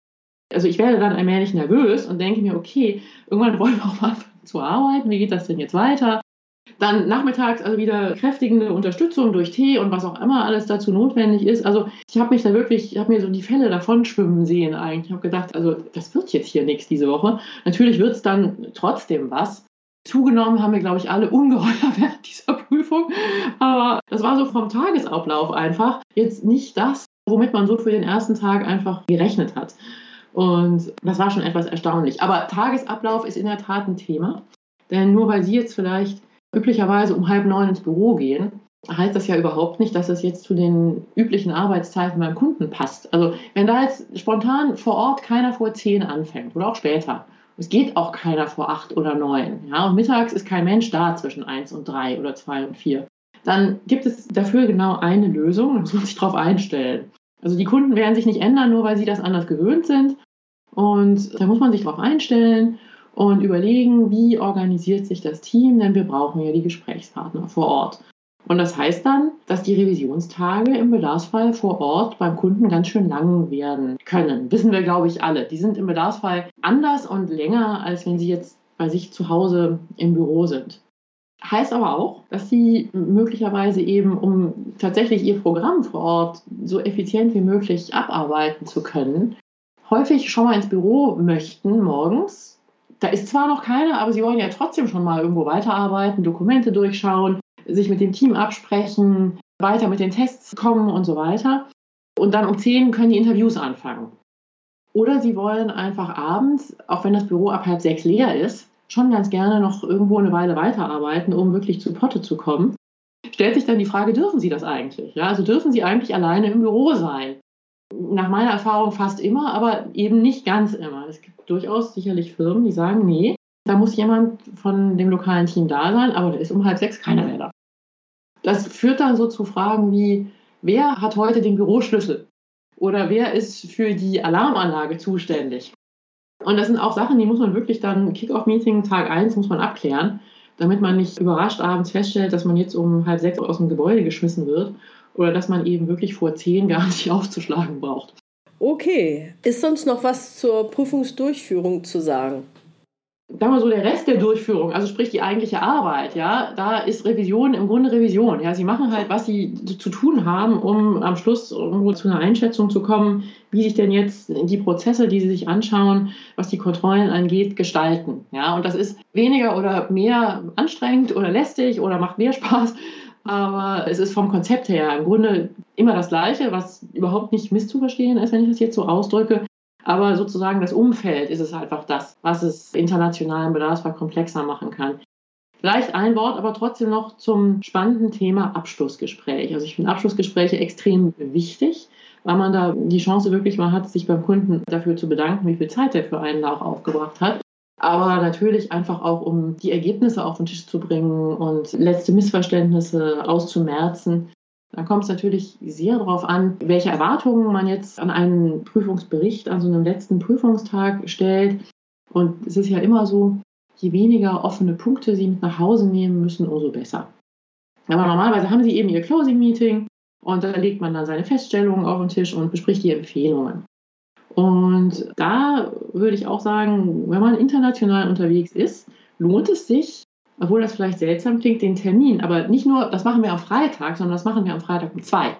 Also ich werde dann allmählich nervös und denke mir, okay, irgendwann wollen wir auch mal zu arbeiten, wie geht das denn jetzt weiter? Dann nachmittags also wieder kräftigende Unterstützung durch Tee und was auch immer alles dazu notwendig ist. Also ich habe mich da wirklich, ich habe mir so die Fälle davon schwimmen sehen eigentlich. Ich habe gedacht, also das wird jetzt hier nichts diese Woche. Natürlich wird es dann trotzdem was. Zugenommen haben wir, glaube ich, alle ungeheuer während dieser Prüfung. Aber das war so vom Tagesablauf einfach jetzt nicht das, womit man so für den ersten Tag einfach gerechnet hat. Und das war schon etwas erstaunlich. Aber Tagesablauf ist in der Tat ein Thema. Denn nur weil Sie jetzt vielleicht üblicherweise um halb neun ins Büro gehen, heißt das ja überhaupt nicht, dass es jetzt zu den üblichen Arbeitszeiten beim Kunden passt. Also wenn da jetzt spontan vor Ort keiner vor zehn anfängt oder auch später, es geht auch keiner vor acht oder neun, ja, und mittags ist kein Mensch da zwischen eins und drei oder zwei und vier, dann gibt es dafür genau eine Lösung, da muss man sich darauf einstellen. Also die Kunden werden sich nicht ändern, nur weil sie das anders gewöhnt sind. Und da muss man sich darauf einstellen und überlegen, wie organisiert sich das Team, denn wir brauchen ja die Gesprächspartner vor Ort. Und das heißt dann, dass die Revisionstage im Bedarfsfall vor Ort beim Kunden ganz schön lang werden können. Wissen wir, glaube ich, alle. Die sind im Bedarfsfall anders und länger, als wenn sie jetzt bei sich zu Hause im Büro sind. Heißt aber auch, dass sie möglicherweise eben, um tatsächlich ihr Programm vor Ort so effizient wie möglich abarbeiten zu können, häufig schon mal ins Büro möchten morgens da ist zwar noch keiner, aber sie wollen ja trotzdem schon mal irgendwo weiterarbeiten, Dokumente durchschauen, sich mit dem Team absprechen, weiter mit den Tests kommen und so weiter. Und dann um 10 können die Interviews anfangen. Oder sie wollen einfach abends, auch wenn das Büro ab halb sechs leer ist, schon ganz gerne noch irgendwo eine Weile weiterarbeiten, um wirklich zu Potte zu kommen. Stellt sich dann die Frage, dürfen sie das eigentlich? Ja, also dürfen sie eigentlich alleine im Büro sein? Nach meiner Erfahrung fast immer, aber eben nicht ganz immer. Es gibt durchaus sicherlich Firmen, die sagen, nee, da muss jemand von dem lokalen Team da sein, aber da ist um halb sechs keiner mehr da. Das führt dann so zu Fragen wie, wer hat heute den Büroschlüssel? Oder wer ist für die Alarmanlage zuständig? Und das sind auch Sachen, die muss man wirklich dann, Kick-Off-Meeting, Tag 1, muss man abklären, damit man nicht überrascht abends feststellt, dass man jetzt um halb sechs aus dem Gebäude geschmissen wird oder dass man eben wirklich vor zehn gar nicht aufzuschlagen braucht. Okay, ist sonst noch was zur Prüfungsdurchführung zu sagen? Sagen wir so, der Rest der Durchführung, also sprich die eigentliche Arbeit, ja, da ist Revision im Grunde Revision. Ja, sie machen halt, was sie zu tun haben, um am Schluss irgendwo zu einer Einschätzung zu kommen, wie sich denn jetzt die Prozesse, die sie sich anschauen, was die Kontrollen angeht, gestalten. Ja, und das ist weniger oder mehr anstrengend oder lästig oder macht mehr Spaß aber es ist vom Konzept her im Grunde immer das Gleiche, was überhaupt nicht misszuverstehen ist, wenn ich das jetzt so ausdrücke. Aber sozusagen das Umfeld ist es einfach das, was es internationalen Bedarfsfall komplexer machen kann. Vielleicht ein Wort aber trotzdem noch zum spannenden Thema Abschlussgespräch. Also ich finde Abschlussgespräche extrem wichtig, weil man da die Chance wirklich mal hat, sich beim Kunden dafür zu bedanken, wie viel Zeit er für einen da auch aufgebracht hat aber natürlich einfach auch, um die Ergebnisse auf den Tisch zu bringen und letzte Missverständnisse auszumerzen. Da kommt es natürlich sehr darauf an, welche Erwartungen man jetzt an einen Prüfungsbericht, an so einem letzten Prüfungstag stellt. Und es ist ja immer so, je weniger offene Punkte Sie mit nach Hause nehmen müssen, umso besser. Aber normalerweise haben Sie eben Ihr Closing-Meeting und da legt man dann seine Feststellungen auf den Tisch und bespricht die Empfehlungen. Und da würde ich auch sagen, wenn man international unterwegs ist, lohnt es sich, obwohl das vielleicht seltsam klingt, den Termin, aber nicht nur, das machen wir am Freitag, sondern das machen wir am Freitag um zwei.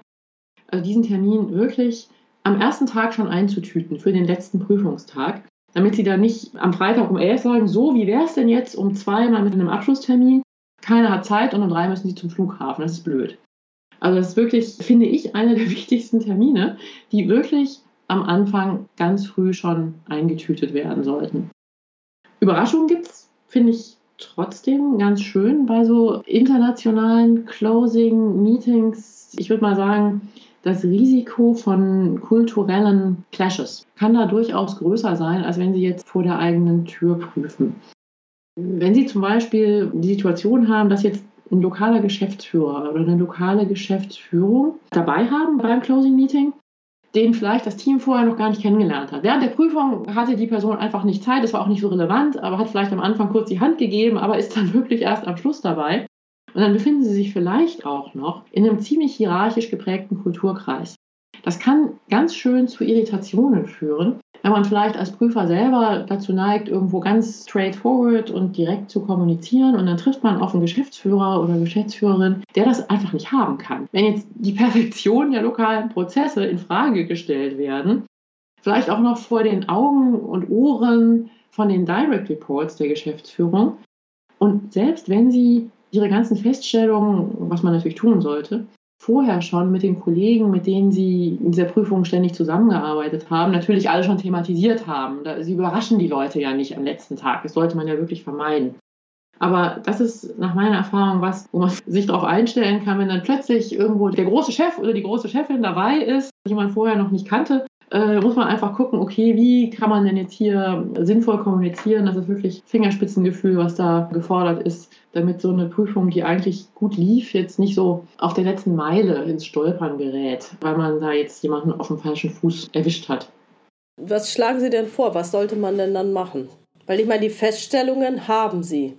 Also diesen Termin wirklich am ersten Tag schon einzutüten für den letzten Prüfungstag, damit Sie dann nicht am Freitag um elf sagen, so, wie wäre es denn jetzt um zwei mal mit einem Abschlusstermin? Keiner hat Zeit und um drei müssen Sie zum Flughafen. Das ist blöd. Also das ist wirklich, finde ich, einer der wichtigsten Termine, die wirklich am Anfang ganz früh schon eingetütet werden sollten. Überraschungen gibt es, finde ich trotzdem ganz schön bei so internationalen Closing-Meetings. Ich würde mal sagen, das Risiko von kulturellen Clashes kann da durchaus größer sein, als wenn Sie jetzt vor der eigenen Tür prüfen. Wenn Sie zum Beispiel die Situation haben, dass jetzt ein lokaler Geschäftsführer oder eine lokale Geschäftsführung dabei haben beim Closing Meeting den vielleicht das Team vorher noch gar nicht kennengelernt hat. Während der Prüfung hatte die Person einfach nicht Zeit, es war auch nicht so relevant, aber hat vielleicht am Anfang kurz die Hand gegeben, aber ist dann wirklich erst am Schluss dabei. Und dann befinden sie sich vielleicht auch noch in einem ziemlich hierarchisch geprägten Kulturkreis. Das kann ganz schön zu Irritationen führen, wenn man vielleicht als Prüfer selber dazu neigt, irgendwo ganz straightforward und direkt zu kommunizieren und dann trifft man auf einen Geschäftsführer oder Geschäftsführerin, der das einfach nicht haben kann. Wenn jetzt die Perfektion der lokalen Prozesse in Frage gestellt werden, vielleicht auch noch vor den Augen und Ohren von den Direct Reports der Geschäftsführung und selbst wenn sie ihre ganzen Feststellungen, was man natürlich tun sollte, vorher schon mit den Kollegen, mit denen Sie in dieser Prüfung ständig zusammengearbeitet haben, natürlich alle schon thematisiert haben. Sie überraschen die Leute ja nicht am letzten Tag. Das sollte man ja wirklich vermeiden. Aber das ist nach meiner Erfahrung was, wo man sich darauf einstellen kann, wenn dann plötzlich irgendwo der große Chef oder die große Chefin dabei ist, die man vorher noch nicht kannte, äh, muss man einfach gucken, okay, wie kann man denn jetzt hier sinnvoll kommunizieren? Das ist wirklich Fingerspitzengefühl, was da gefordert ist, damit so eine Prüfung, die eigentlich gut lief, jetzt nicht so auf der letzten Meile ins Stolpern gerät, weil man da jetzt jemanden auf dem falschen Fuß erwischt hat. Was schlagen Sie denn vor? Was sollte man denn dann machen? Weil ich meine, die Feststellungen haben Sie.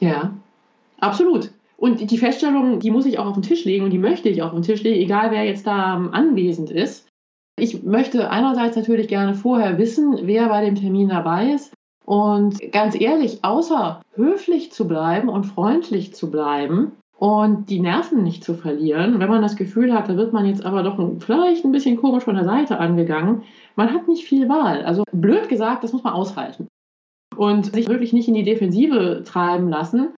Ja, absolut. Und die Feststellungen, die muss ich auch auf den Tisch legen und die möchte ich auch auf den Tisch legen, egal wer jetzt da anwesend ist. Ich möchte einerseits natürlich gerne vorher wissen, wer bei dem Termin dabei ist. Und ganz ehrlich, außer höflich zu bleiben und freundlich zu bleiben und die Nerven nicht zu verlieren, wenn man das Gefühl hat, da wird man jetzt aber doch vielleicht ein bisschen komisch von der Seite angegangen, man hat nicht viel Wahl. Also blöd gesagt, das muss man aushalten. Und sich wirklich nicht in die Defensive treiben lassen,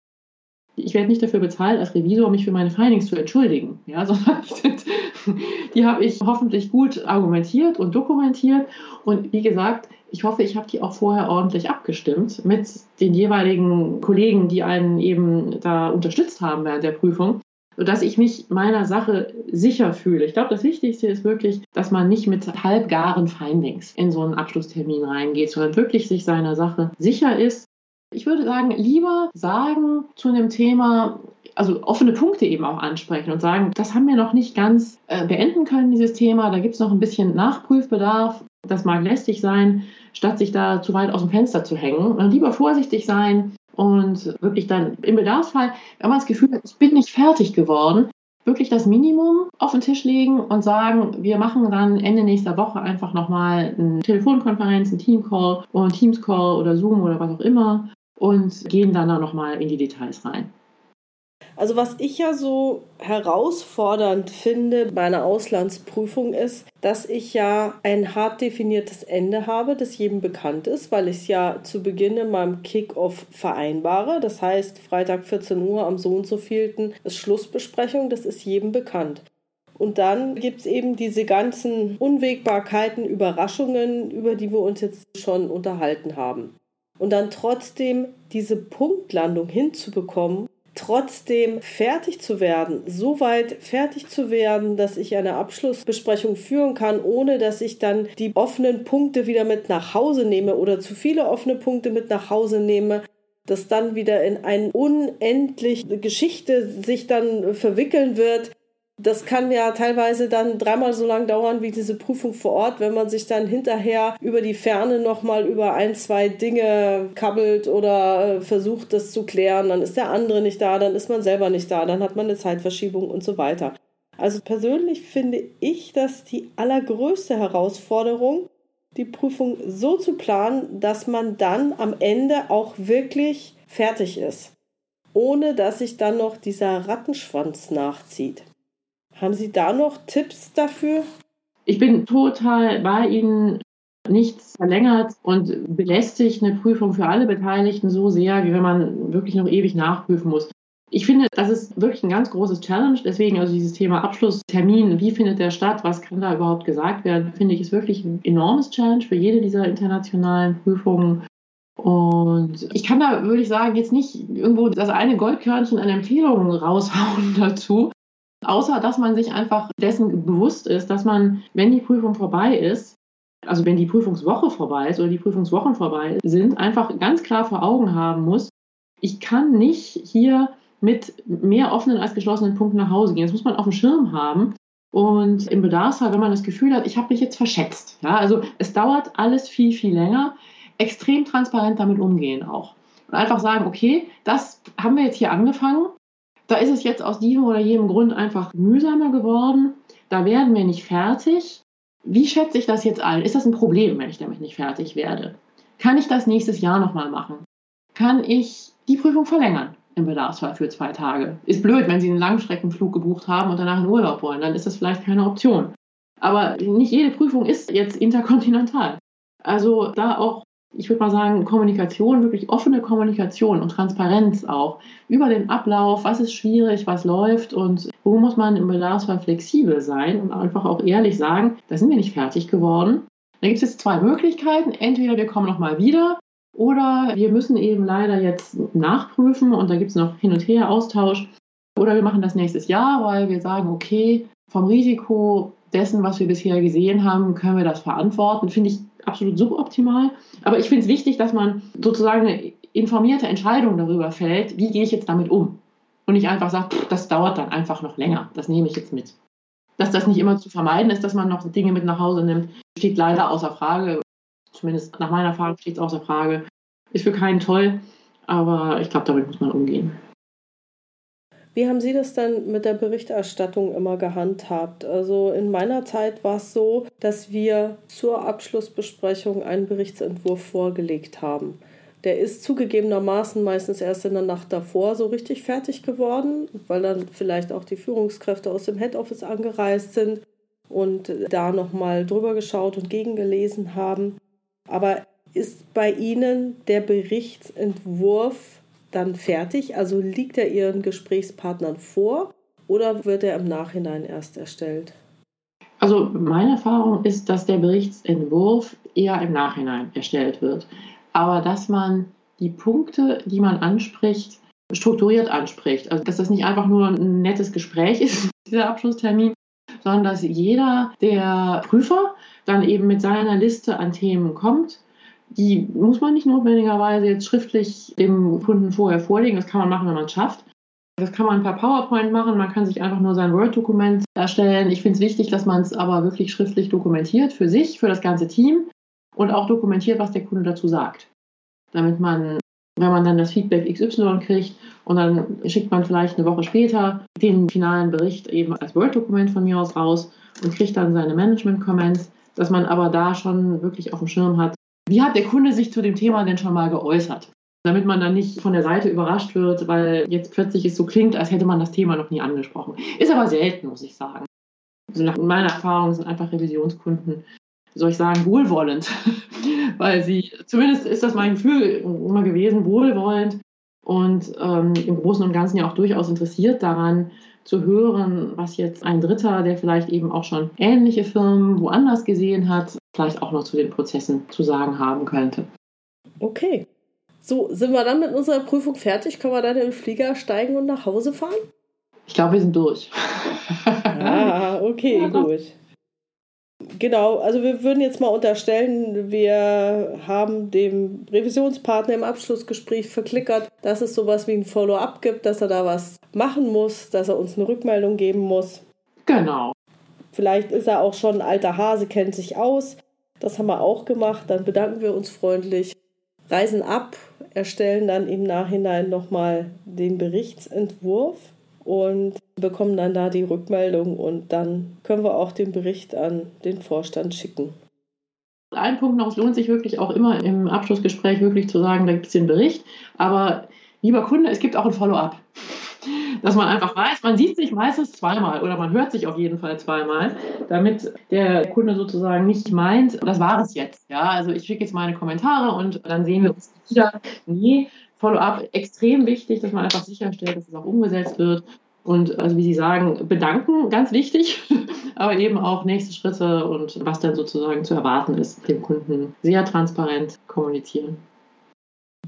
ich werde nicht dafür bezahlt, als Revisor mich für meine Findings zu entschuldigen, ja, sondern die habe ich hoffentlich gut argumentiert und dokumentiert. Und wie gesagt, ich hoffe, ich habe die auch vorher ordentlich abgestimmt mit den jeweiligen Kollegen, die einen eben da unterstützt haben während der Prüfung, sodass ich mich meiner Sache sicher fühle. Ich glaube, das Wichtigste ist wirklich, dass man nicht mit halbgaren Findings in so einen Abschlusstermin reingeht, sondern wirklich sich seiner Sache sicher ist ich würde sagen, lieber sagen zu einem Thema, also offene Punkte eben auch ansprechen und sagen, das haben wir noch nicht ganz äh, beenden können, dieses Thema, da gibt es noch ein bisschen Nachprüfbedarf, das mag lästig sein, statt sich da zu weit aus dem Fenster zu hängen. Und dann lieber vorsichtig sein und wirklich dann im Bedarfsfall, wenn man das Gefühl hat, ich bin nicht fertig geworden, wirklich das Minimum auf den Tisch legen und sagen, wir machen dann Ende nächster Woche einfach nochmal eine Telefonkonferenz, einen Teamcall oder Teamscall oder Zoom oder was auch immer und gehen dann da nochmal in die Details rein. Also was ich ja so herausfordernd finde bei einer Auslandsprüfung ist, dass ich ja ein hart definiertes Ende habe, das jedem bekannt ist, weil ich es ja zu Beginn in meinem Kick-Off vereinbare. Das heißt, Freitag 14 Uhr am so und so vielten ist Schlussbesprechung, das ist jedem bekannt. Und dann gibt es eben diese ganzen Unwägbarkeiten, Überraschungen, über die wir uns jetzt schon unterhalten haben und dann trotzdem diese Punktlandung hinzubekommen, trotzdem fertig zu werden, so weit fertig zu werden, dass ich eine Abschlussbesprechung führen kann, ohne dass ich dann die offenen Punkte wieder mit nach Hause nehme oder zu viele offene Punkte mit nach Hause nehme, dass dann wieder in eine unendliche Geschichte sich dann verwickeln wird, das kann ja teilweise dann dreimal so lang dauern wie diese Prüfung vor Ort, wenn man sich dann hinterher über die Ferne nochmal über ein, zwei Dinge kabbelt oder äh, versucht, das zu klären. Dann ist der andere nicht da, dann ist man selber nicht da, dann hat man eine Zeitverschiebung und so weiter. Also persönlich finde ich das die allergrößte Herausforderung, die Prüfung so zu planen, dass man dann am Ende auch wirklich fertig ist, ohne dass sich dann noch dieser Rattenschwanz nachzieht. Haben Sie da noch Tipps dafür? Ich bin total bei Ihnen. Nichts verlängert und belästigt eine Prüfung für alle Beteiligten so sehr, wie wenn man wirklich noch ewig nachprüfen muss. Ich finde, das ist wirklich ein ganz großes Challenge. Deswegen also dieses Thema Abschlusstermin, wie findet der statt, was kann da überhaupt gesagt werden, finde ich, ist wirklich ein enormes Challenge für jede dieser internationalen Prüfungen. Und ich kann da, würde ich sagen, jetzt nicht irgendwo das eine Goldkörnchen an Empfehlungen raushauen dazu. Außer dass man sich einfach dessen bewusst ist, dass man, wenn die Prüfung vorbei ist, also wenn die Prüfungswoche vorbei ist oder die Prüfungswochen vorbei sind, einfach ganz klar vor Augen haben muss, ich kann nicht hier mit mehr offenen als geschlossenen Punkten nach Hause gehen. Das muss man auf dem Schirm haben. Und im Bedarfsfall, wenn man das Gefühl hat, ich habe mich jetzt verschätzt. Ja, also es dauert alles viel, viel länger. Extrem transparent damit umgehen auch. Und einfach sagen, okay, das haben wir jetzt hier angefangen. Da ist es jetzt aus diesem oder jenem Grund einfach mühsamer geworden. Da werden wir nicht fertig. wie schätze ich das jetzt ein? Ist das ein Problem, wenn ich damit nicht fertig werde? Kann ich das nächstes Jahr nochmal machen? Kann ich die Prüfung verlängern im Bedarfsfall für zwei Tage? Ist blöd, wenn Sie einen Langstreckenflug gebucht haben und danach in Urlaub wollen, dann ist das vielleicht keine Option. Aber nicht jede Prüfung ist jetzt interkontinental. Also da auch, ich würde mal sagen, Kommunikation, wirklich offene Kommunikation und Transparenz auch über den Ablauf, was ist schwierig, was läuft und wo muss man im Bedarfsfall flexibel sein und einfach auch ehrlich sagen, da sind wir nicht fertig geworden. Da gibt es jetzt zwei Möglichkeiten. Entweder wir kommen nochmal wieder oder wir müssen eben leider jetzt nachprüfen und da gibt es noch hin und her Austausch. Oder wir machen das nächstes Jahr, weil wir sagen, okay, vom Risiko dessen, was wir bisher gesehen haben, können wir das verantworten. Finde ich absolut suboptimal. Aber ich finde es wichtig, dass man sozusagen eine informierte Entscheidung darüber fällt, wie gehe ich jetzt damit um. Und nicht einfach sagt, das dauert dann einfach noch länger. Das nehme ich jetzt mit. Dass das nicht immer zu vermeiden ist, dass man noch Dinge mit nach Hause nimmt, steht leider außer Frage. Zumindest nach meiner Erfahrung steht es außer Frage. Ist für keinen toll, aber ich glaube, damit muss man umgehen. Wie haben Sie das dann mit der Berichterstattung immer gehandhabt? Also in meiner Zeit war es so, dass wir zur Abschlussbesprechung einen Berichtsentwurf vorgelegt haben. Der ist zugegebenermaßen meistens erst in der Nacht davor so richtig fertig geworden, weil dann vielleicht auch die Führungskräfte aus dem Head Office angereist sind und da nochmal drüber geschaut und gegengelesen haben. Aber ist bei Ihnen der Berichtsentwurf dann fertig? Also liegt er Ihren Gesprächspartnern vor oder wird er im Nachhinein erst erstellt? Also meine Erfahrung ist, dass der Berichtsentwurf eher im Nachhinein erstellt wird. Aber dass man die Punkte, die man anspricht, strukturiert anspricht. Also dass das nicht einfach nur ein nettes Gespräch ist, dieser Abschlusstermin, sondern dass jeder der Prüfer dann eben mit seiner Liste an Themen kommt die muss man nicht notwendigerweise jetzt schriftlich dem Kunden vorher vorlegen. Das kann man machen, wenn man es schafft. Das kann man per PowerPoint machen. Man kann sich einfach nur sein Word-Dokument erstellen. Ich finde es wichtig, dass man es aber wirklich schriftlich dokumentiert für sich, für das ganze Team und auch dokumentiert, was der Kunde dazu sagt. Damit man, wenn man dann das Feedback XY kriegt und dann schickt man vielleicht eine Woche später den finalen Bericht eben als Word-Dokument von mir aus raus und kriegt dann seine Management-Comments, dass man aber da schon wirklich auf dem Schirm hat, wie hat der Kunde sich zu dem Thema denn schon mal geäußert? Damit man dann nicht von der Seite überrascht wird, weil jetzt plötzlich es so klingt, als hätte man das Thema noch nie angesprochen. Ist aber selten, muss ich sagen. Also nach meiner Erfahrung sind einfach Revisionskunden, soll ich sagen, wohlwollend, weil sie, zumindest ist das mein Gefühl immer gewesen, wohlwollend und ähm, im Großen und Ganzen ja auch durchaus interessiert daran, zu hören, was jetzt ein Dritter, der vielleicht eben auch schon ähnliche Firmen woanders gesehen hat, vielleicht auch noch zu den Prozessen zu sagen haben könnte. Okay. So, sind wir dann mit unserer Prüfung fertig? Können wir dann in den Flieger steigen und nach Hause fahren? Ich glaube, wir sind durch. ah, okay, ja, gut. Genau, also wir würden jetzt mal unterstellen, wir haben dem Revisionspartner im Abschlussgespräch verklickert, dass es sowas wie ein Follow-up gibt, dass er da was machen muss, dass er uns eine Rückmeldung geben muss. Genau. Vielleicht ist er auch schon ein alter Hase, kennt sich aus. Das haben wir auch gemacht. Dann bedanken wir uns freundlich, reisen ab, erstellen dann im Nachhinein nochmal den Berichtsentwurf und bekommen dann da die Rückmeldung und dann können wir auch den Bericht an den Vorstand schicken. Ein Punkt noch, es lohnt sich wirklich auch immer im Abschlussgespräch wirklich zu sagen, da gibt es den Bericht, aber lieber Kunde, es gibt auch ein Follow-up. Dass man einfach weiß, man sieht sich meistens zweimal oder man hört sich auf jeden Fall zweimal, damit der Kunde sozusagen nicht meint, das war es jetzt. Ja, also ich schicke jetzt meine Kommentare und dann sehen wir uns wieder. Nee, Follow-up extrem wichtig, dass man einfach sicherstellt, dass es auch umgesetzt wird. Und also wie Sie sagen, bedanken, ganz wichtig, aber eben auch nächste Schritte und was dann sozusagen zu erwarten ist, dem Kunden sehr transparent kommunizieren.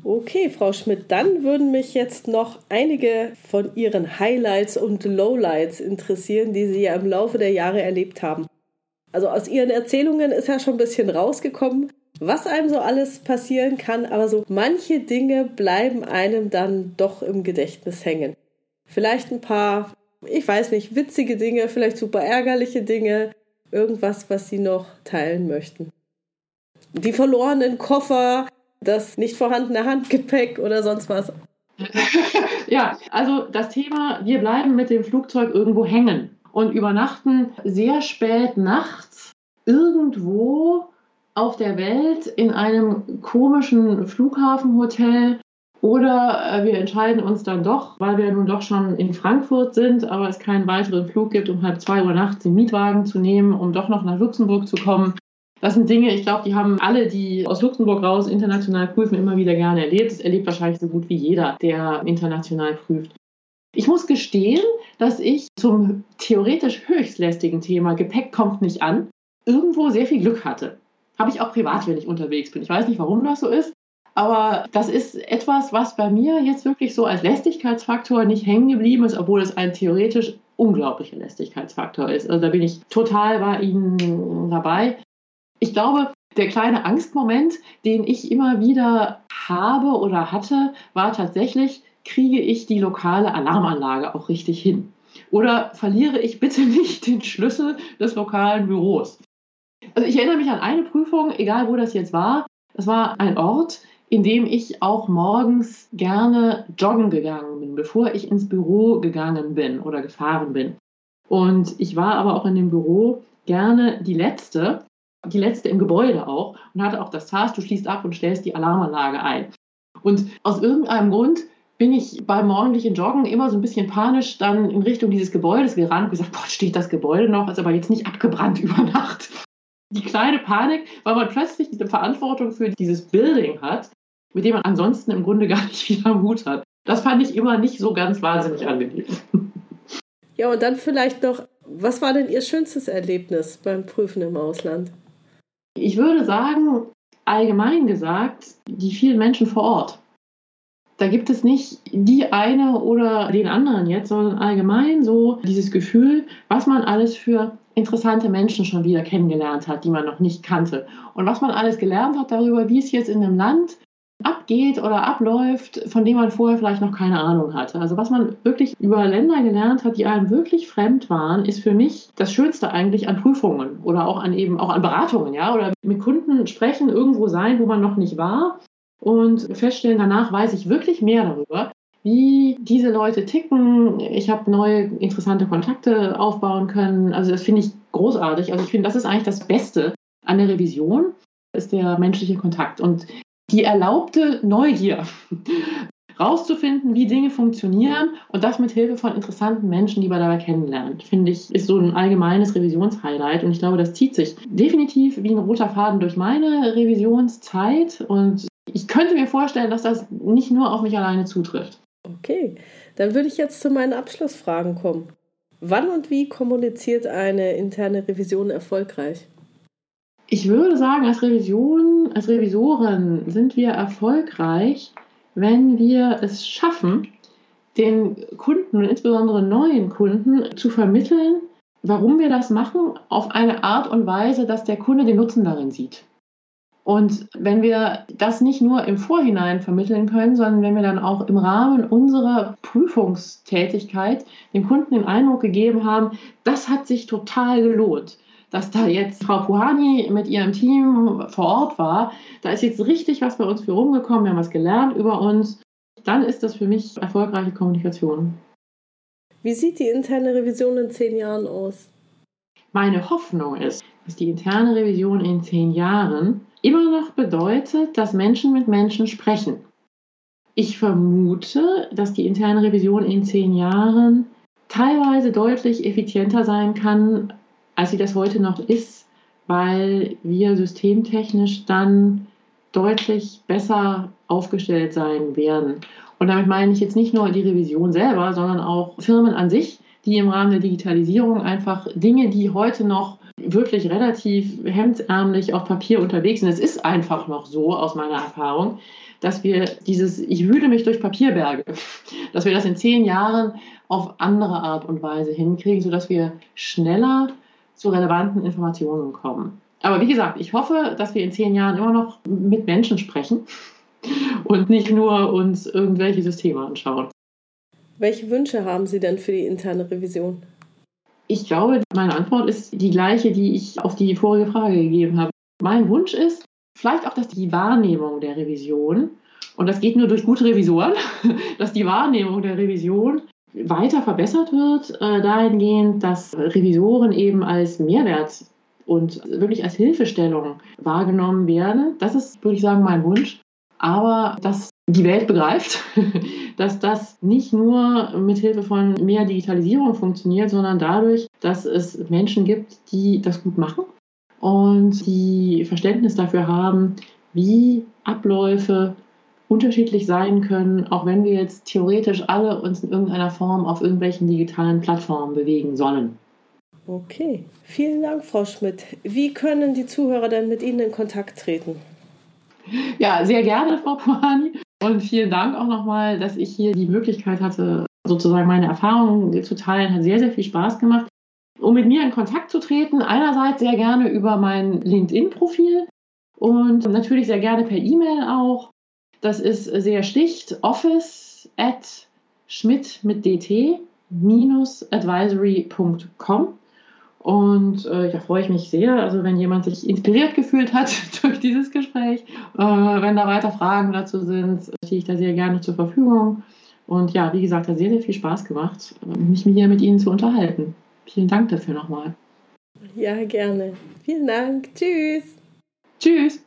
Okay, Frau Schmidt, dann würden mich jetzt noch einige von Ihren Highlights und Lowlights interessieren, die Sie ja im Laufe der Jahre erlebt haben. Also aus Ihren Erzählungen ist ja schon ein bisschen rausgekommen, was einem so alles passieren kann, aber so manche Dinge bleiben einem dann doch im Gedächtnis hängen. Vielleicht ein paar, ich weiß nicht, witzige Dinge, vielleicht super ärgerliche Dinge, irgendwas, was Sie noch teilen möchten. Die verlorenen Koffer, das nicht vorhandene Handgepäck oder sonst was. ja, also das Thema, wir bleiben mit dem Flugzeug irgendwo hängen und übernachten sehr spät nachts irgendwo auf der Welt in einem komischen Flughafenhotel oder äh, wir entscheiden uns dann doch, weil wir nun doch schon in Frankfurt sind, aber es keinen weiteren Flug gibt, um halb zwei Uhr nachts den Mietwagen zu nehmen, um doch noch nach Luxemburg zu kommen. Das sind Dinge, ich glaube, die haben alle, die aus Luxemburg raus international prüfen, immer wieder gerne erlebt. Das erlebt wahrscheinlich so gut wie jeder, der international prüft. Ich muss gestehen, dass ich zum theoretisch höchstlästigen Thema Gepäck kommt nicht an, irgendwo sehr viel Glück hatte. Habe ich auch privat, wenn ich unterwegs bin. Ich weiß nicht, warum das so ist, aber das ist etwas, was bei mir jetzt wirklich so als Lästigkeitsfaktor nicht hängen geblieben ist, obwohl es ein theoretisch unglaublicher Lästigkeitsfaktor ist. Also da bin ich total bei Ihnen dabei. Ich glaube, der kleine Angstmoment, den ich immer wieder habe oder hatte, war tatsächlich, kriege ich die lokale Alarmanlage auch richtig hin? Oder verliere ich bitte nicht den Schlüssel des lokalen Büros? Also ich erinnere mich an eine Prüfung, egal wo das jetzt war. Das war ein Ort, in dem ich auch morgens gerne joggen gegangen bin, bevor ich ins Büro gegangen bin oder gefahren bin. Und ich war aber auch in dem Büro gerne die Letzte, die Letzte im Gebäude auch und hatte auch das Task, du schließt ab und stellst die Alarmanlage ein. Und aus irgendeinem Grund bin ich beim morgendlichen Joggen immer so ein bisschen panisch dann in Richtung dieses Gebäudes gerannt und gesagt, boah, steht das Gebäude noch, ist aber jetzt nicht abgebrannt über Nacht. Die kleine Panik, weil man plötzlich diese Verantwortung für dieses Building hat, mit dem man ansonsten im Grunde gar nicht am Hut hat. Das fand ich immer nicht so ganz wahnsinnig angenehm. Ja, und dann vielleicht noch, was war denn Ihr schönstes Erlebnis beim Prüfen im Ausland? Ich würde sagen, allgemein gesagt, die vielen Menschen vor Ort. Da gibt es nicht die eine oder den anderen jetzt, sondern allgemein so dieses Gefühl, was man alles für interessante Menschen schon wieder kennengelernt hat, die man noch nicht kannte. Und was man alles gelernt hat darüber, wie es jetzt in einem Land abgeht oder abläuft, von dem man vorher vielleicht noch keine Ahnung hatte. Also was man wirklich über Länder gelernt hat, die einem wirklich fremd waren, ist für mich das Schönste eigentlich an Prüfungen oder auch an eben auch an Beratungen, ja, oder mit Kunden sprechen, irgendwo sein, wo man noch nicht war und feststellen, danach weiß ich wirklich mehr darüber, wie diese Leute ticken. Ich habe neue interessante Kontakte aufbauen können. Also das finde ich großartig. Also ich finde, das ist eigentlich das Beste an der Revision, ist der menschliche Kontakt und die erlaubte Neugier, rauszufinden, wie Dinge funktionieren und das mit Hilfe von interessanten Menschen, die man dabei kennenlernt, finde ich, ist so ein allgemeines Revisionshighlight und ich glaube, das zieht sich definitiv wie ein roter Faden durch meine Revisionszeit und ich könnte mir vorstellen, dass das nicht nur auf mich alleine zutrifft. Okay, dann würde ich jetzt zu meinen Abschlussfragen kommen. Wann und wie kommuniziert eine interne Revision erfolgreich? Ich würde sagen, als Revision, als Revisoren sind wir erfolgreich, wenn wir es schaffen, den Kunden und insbesondere neuen Kunden zu vermitteln, warum wir das machen, auf eine Art und Weise, dass der Kunde den Nutzen darin sieht. Und wenn wir das nicht nur im Vorhinein vermitteln können, sondern wenn wir dann auch im Rahmen unserer Prüfungstätigkeit dem Kunden den Eindruck gegeben haben, das hat sich total gelohnt, dass da jetzt Frau Puhani mit ihrem Team vor Ort war, da ist jetzt richtig was bei uns für rumgekommen, wir haben was gelernt über uns, dann ist das für mich erfolgreiche Kommunikation. Wie sieht die interne Revision in zehn Jahren aus? Meine Hoffnung ist, dass die interne Revision in zehn Jahren immer noch bedeutet, dass Menschen mit Menschen sprechen. Ich vermute, dass die interne Revision in zehn Jahren teilweise deutlich effizienter sein kann, als sie das heute noch ist, weil wir systemtechnisch dann deutlich besser aufgestellt sein werden. Und damit meine ich jetzt nicht nur die Revision selber, sondern auch Firmen an sich, die im Rahmen der Digitalisierung einfach Dinge, die heute noch wirklich relativ hemdsärmlich auf Papier unterwegs sind. Es ist einfach noch so aus meiner Erfahrung, dass wir dieses, ich wühle mich durch Papierberge, dass wir das in zehn Jahren auf andere Art und Weise hinkriegen, sodass wir schneller zu relevanten Informationen kommen. Aber wie gesagt, ich hoffe, dass wir in zehn Jahren immer noch mit Menschen sprechen und nicht nur uns irgendwelche Systeme anschauen. Welche Wünsche haben Sie denn für die interne Revision? Ich glaube, meine Antwort ist die gleiche, die ich auf die vorige Frage gegeben habe. Mein Wunsch ist vielleicht auch, dass die Wahrnehmung der Revision, und das geht nur durch gute Revisoren, dass die Wahrnehmung der Revision weiter verbessert wird, äh, dahingehend, dass Revisoren eben als Mehrwert und wirklich als Hilfestellung wahrgenommen werde. Das ist, würde ich sagen, mein Wunsch. Aber dass die Welt begreift, dass das nicht nur mit Hilfe von mehr Digitalisierung funktioniert, sondern dadurch, dass es Menschen gibt, die das gut machen und die Verständnis dafür haben, wie Abläufe unterschiedlich sein können, auch wenn wir jetzt theoretisch alle uns in irgendeiner Form auf irgendwelchen digitalen Plattformen bewegen sollen. Okay, vielen Dank, Frau Schmidt. Wie können die Zuhörer denn mit Ihnen in Kontakt treten? Ja, sehr gerne, Frau Puhani. Und vielen Dank auch nochmal, dass ich hier die Möglichkeit hatte, sozusagen meine Erfahrungen zu teilen. Hat sehr, sehr viel Spaß gemacht. Um mit mir in Kontakt zu treten, einerseits sehr gerne über mein LinkedIn-Profil und natürlich sehr gerne per E-Mail auch. Das ist sehr schlicht office at schmidt mit dt advisory.com. Und äh, da freue ich mich sehr, also wenn jemand sich inspiriert gefühlt hat durch dieses Gespräch. Äh, wenn da weiter Fragen dazu sind, stehe ich da sehr gerne zur Verfügung. Und ja, wie gesagt, hat sehr, sehr viel Spaß gemacht, mich hier mit Ihnen zu unterhalten. Vielen Dank dafür nochmal. Ja, gerne. Vielen Dank. Tschüss. Tschüss.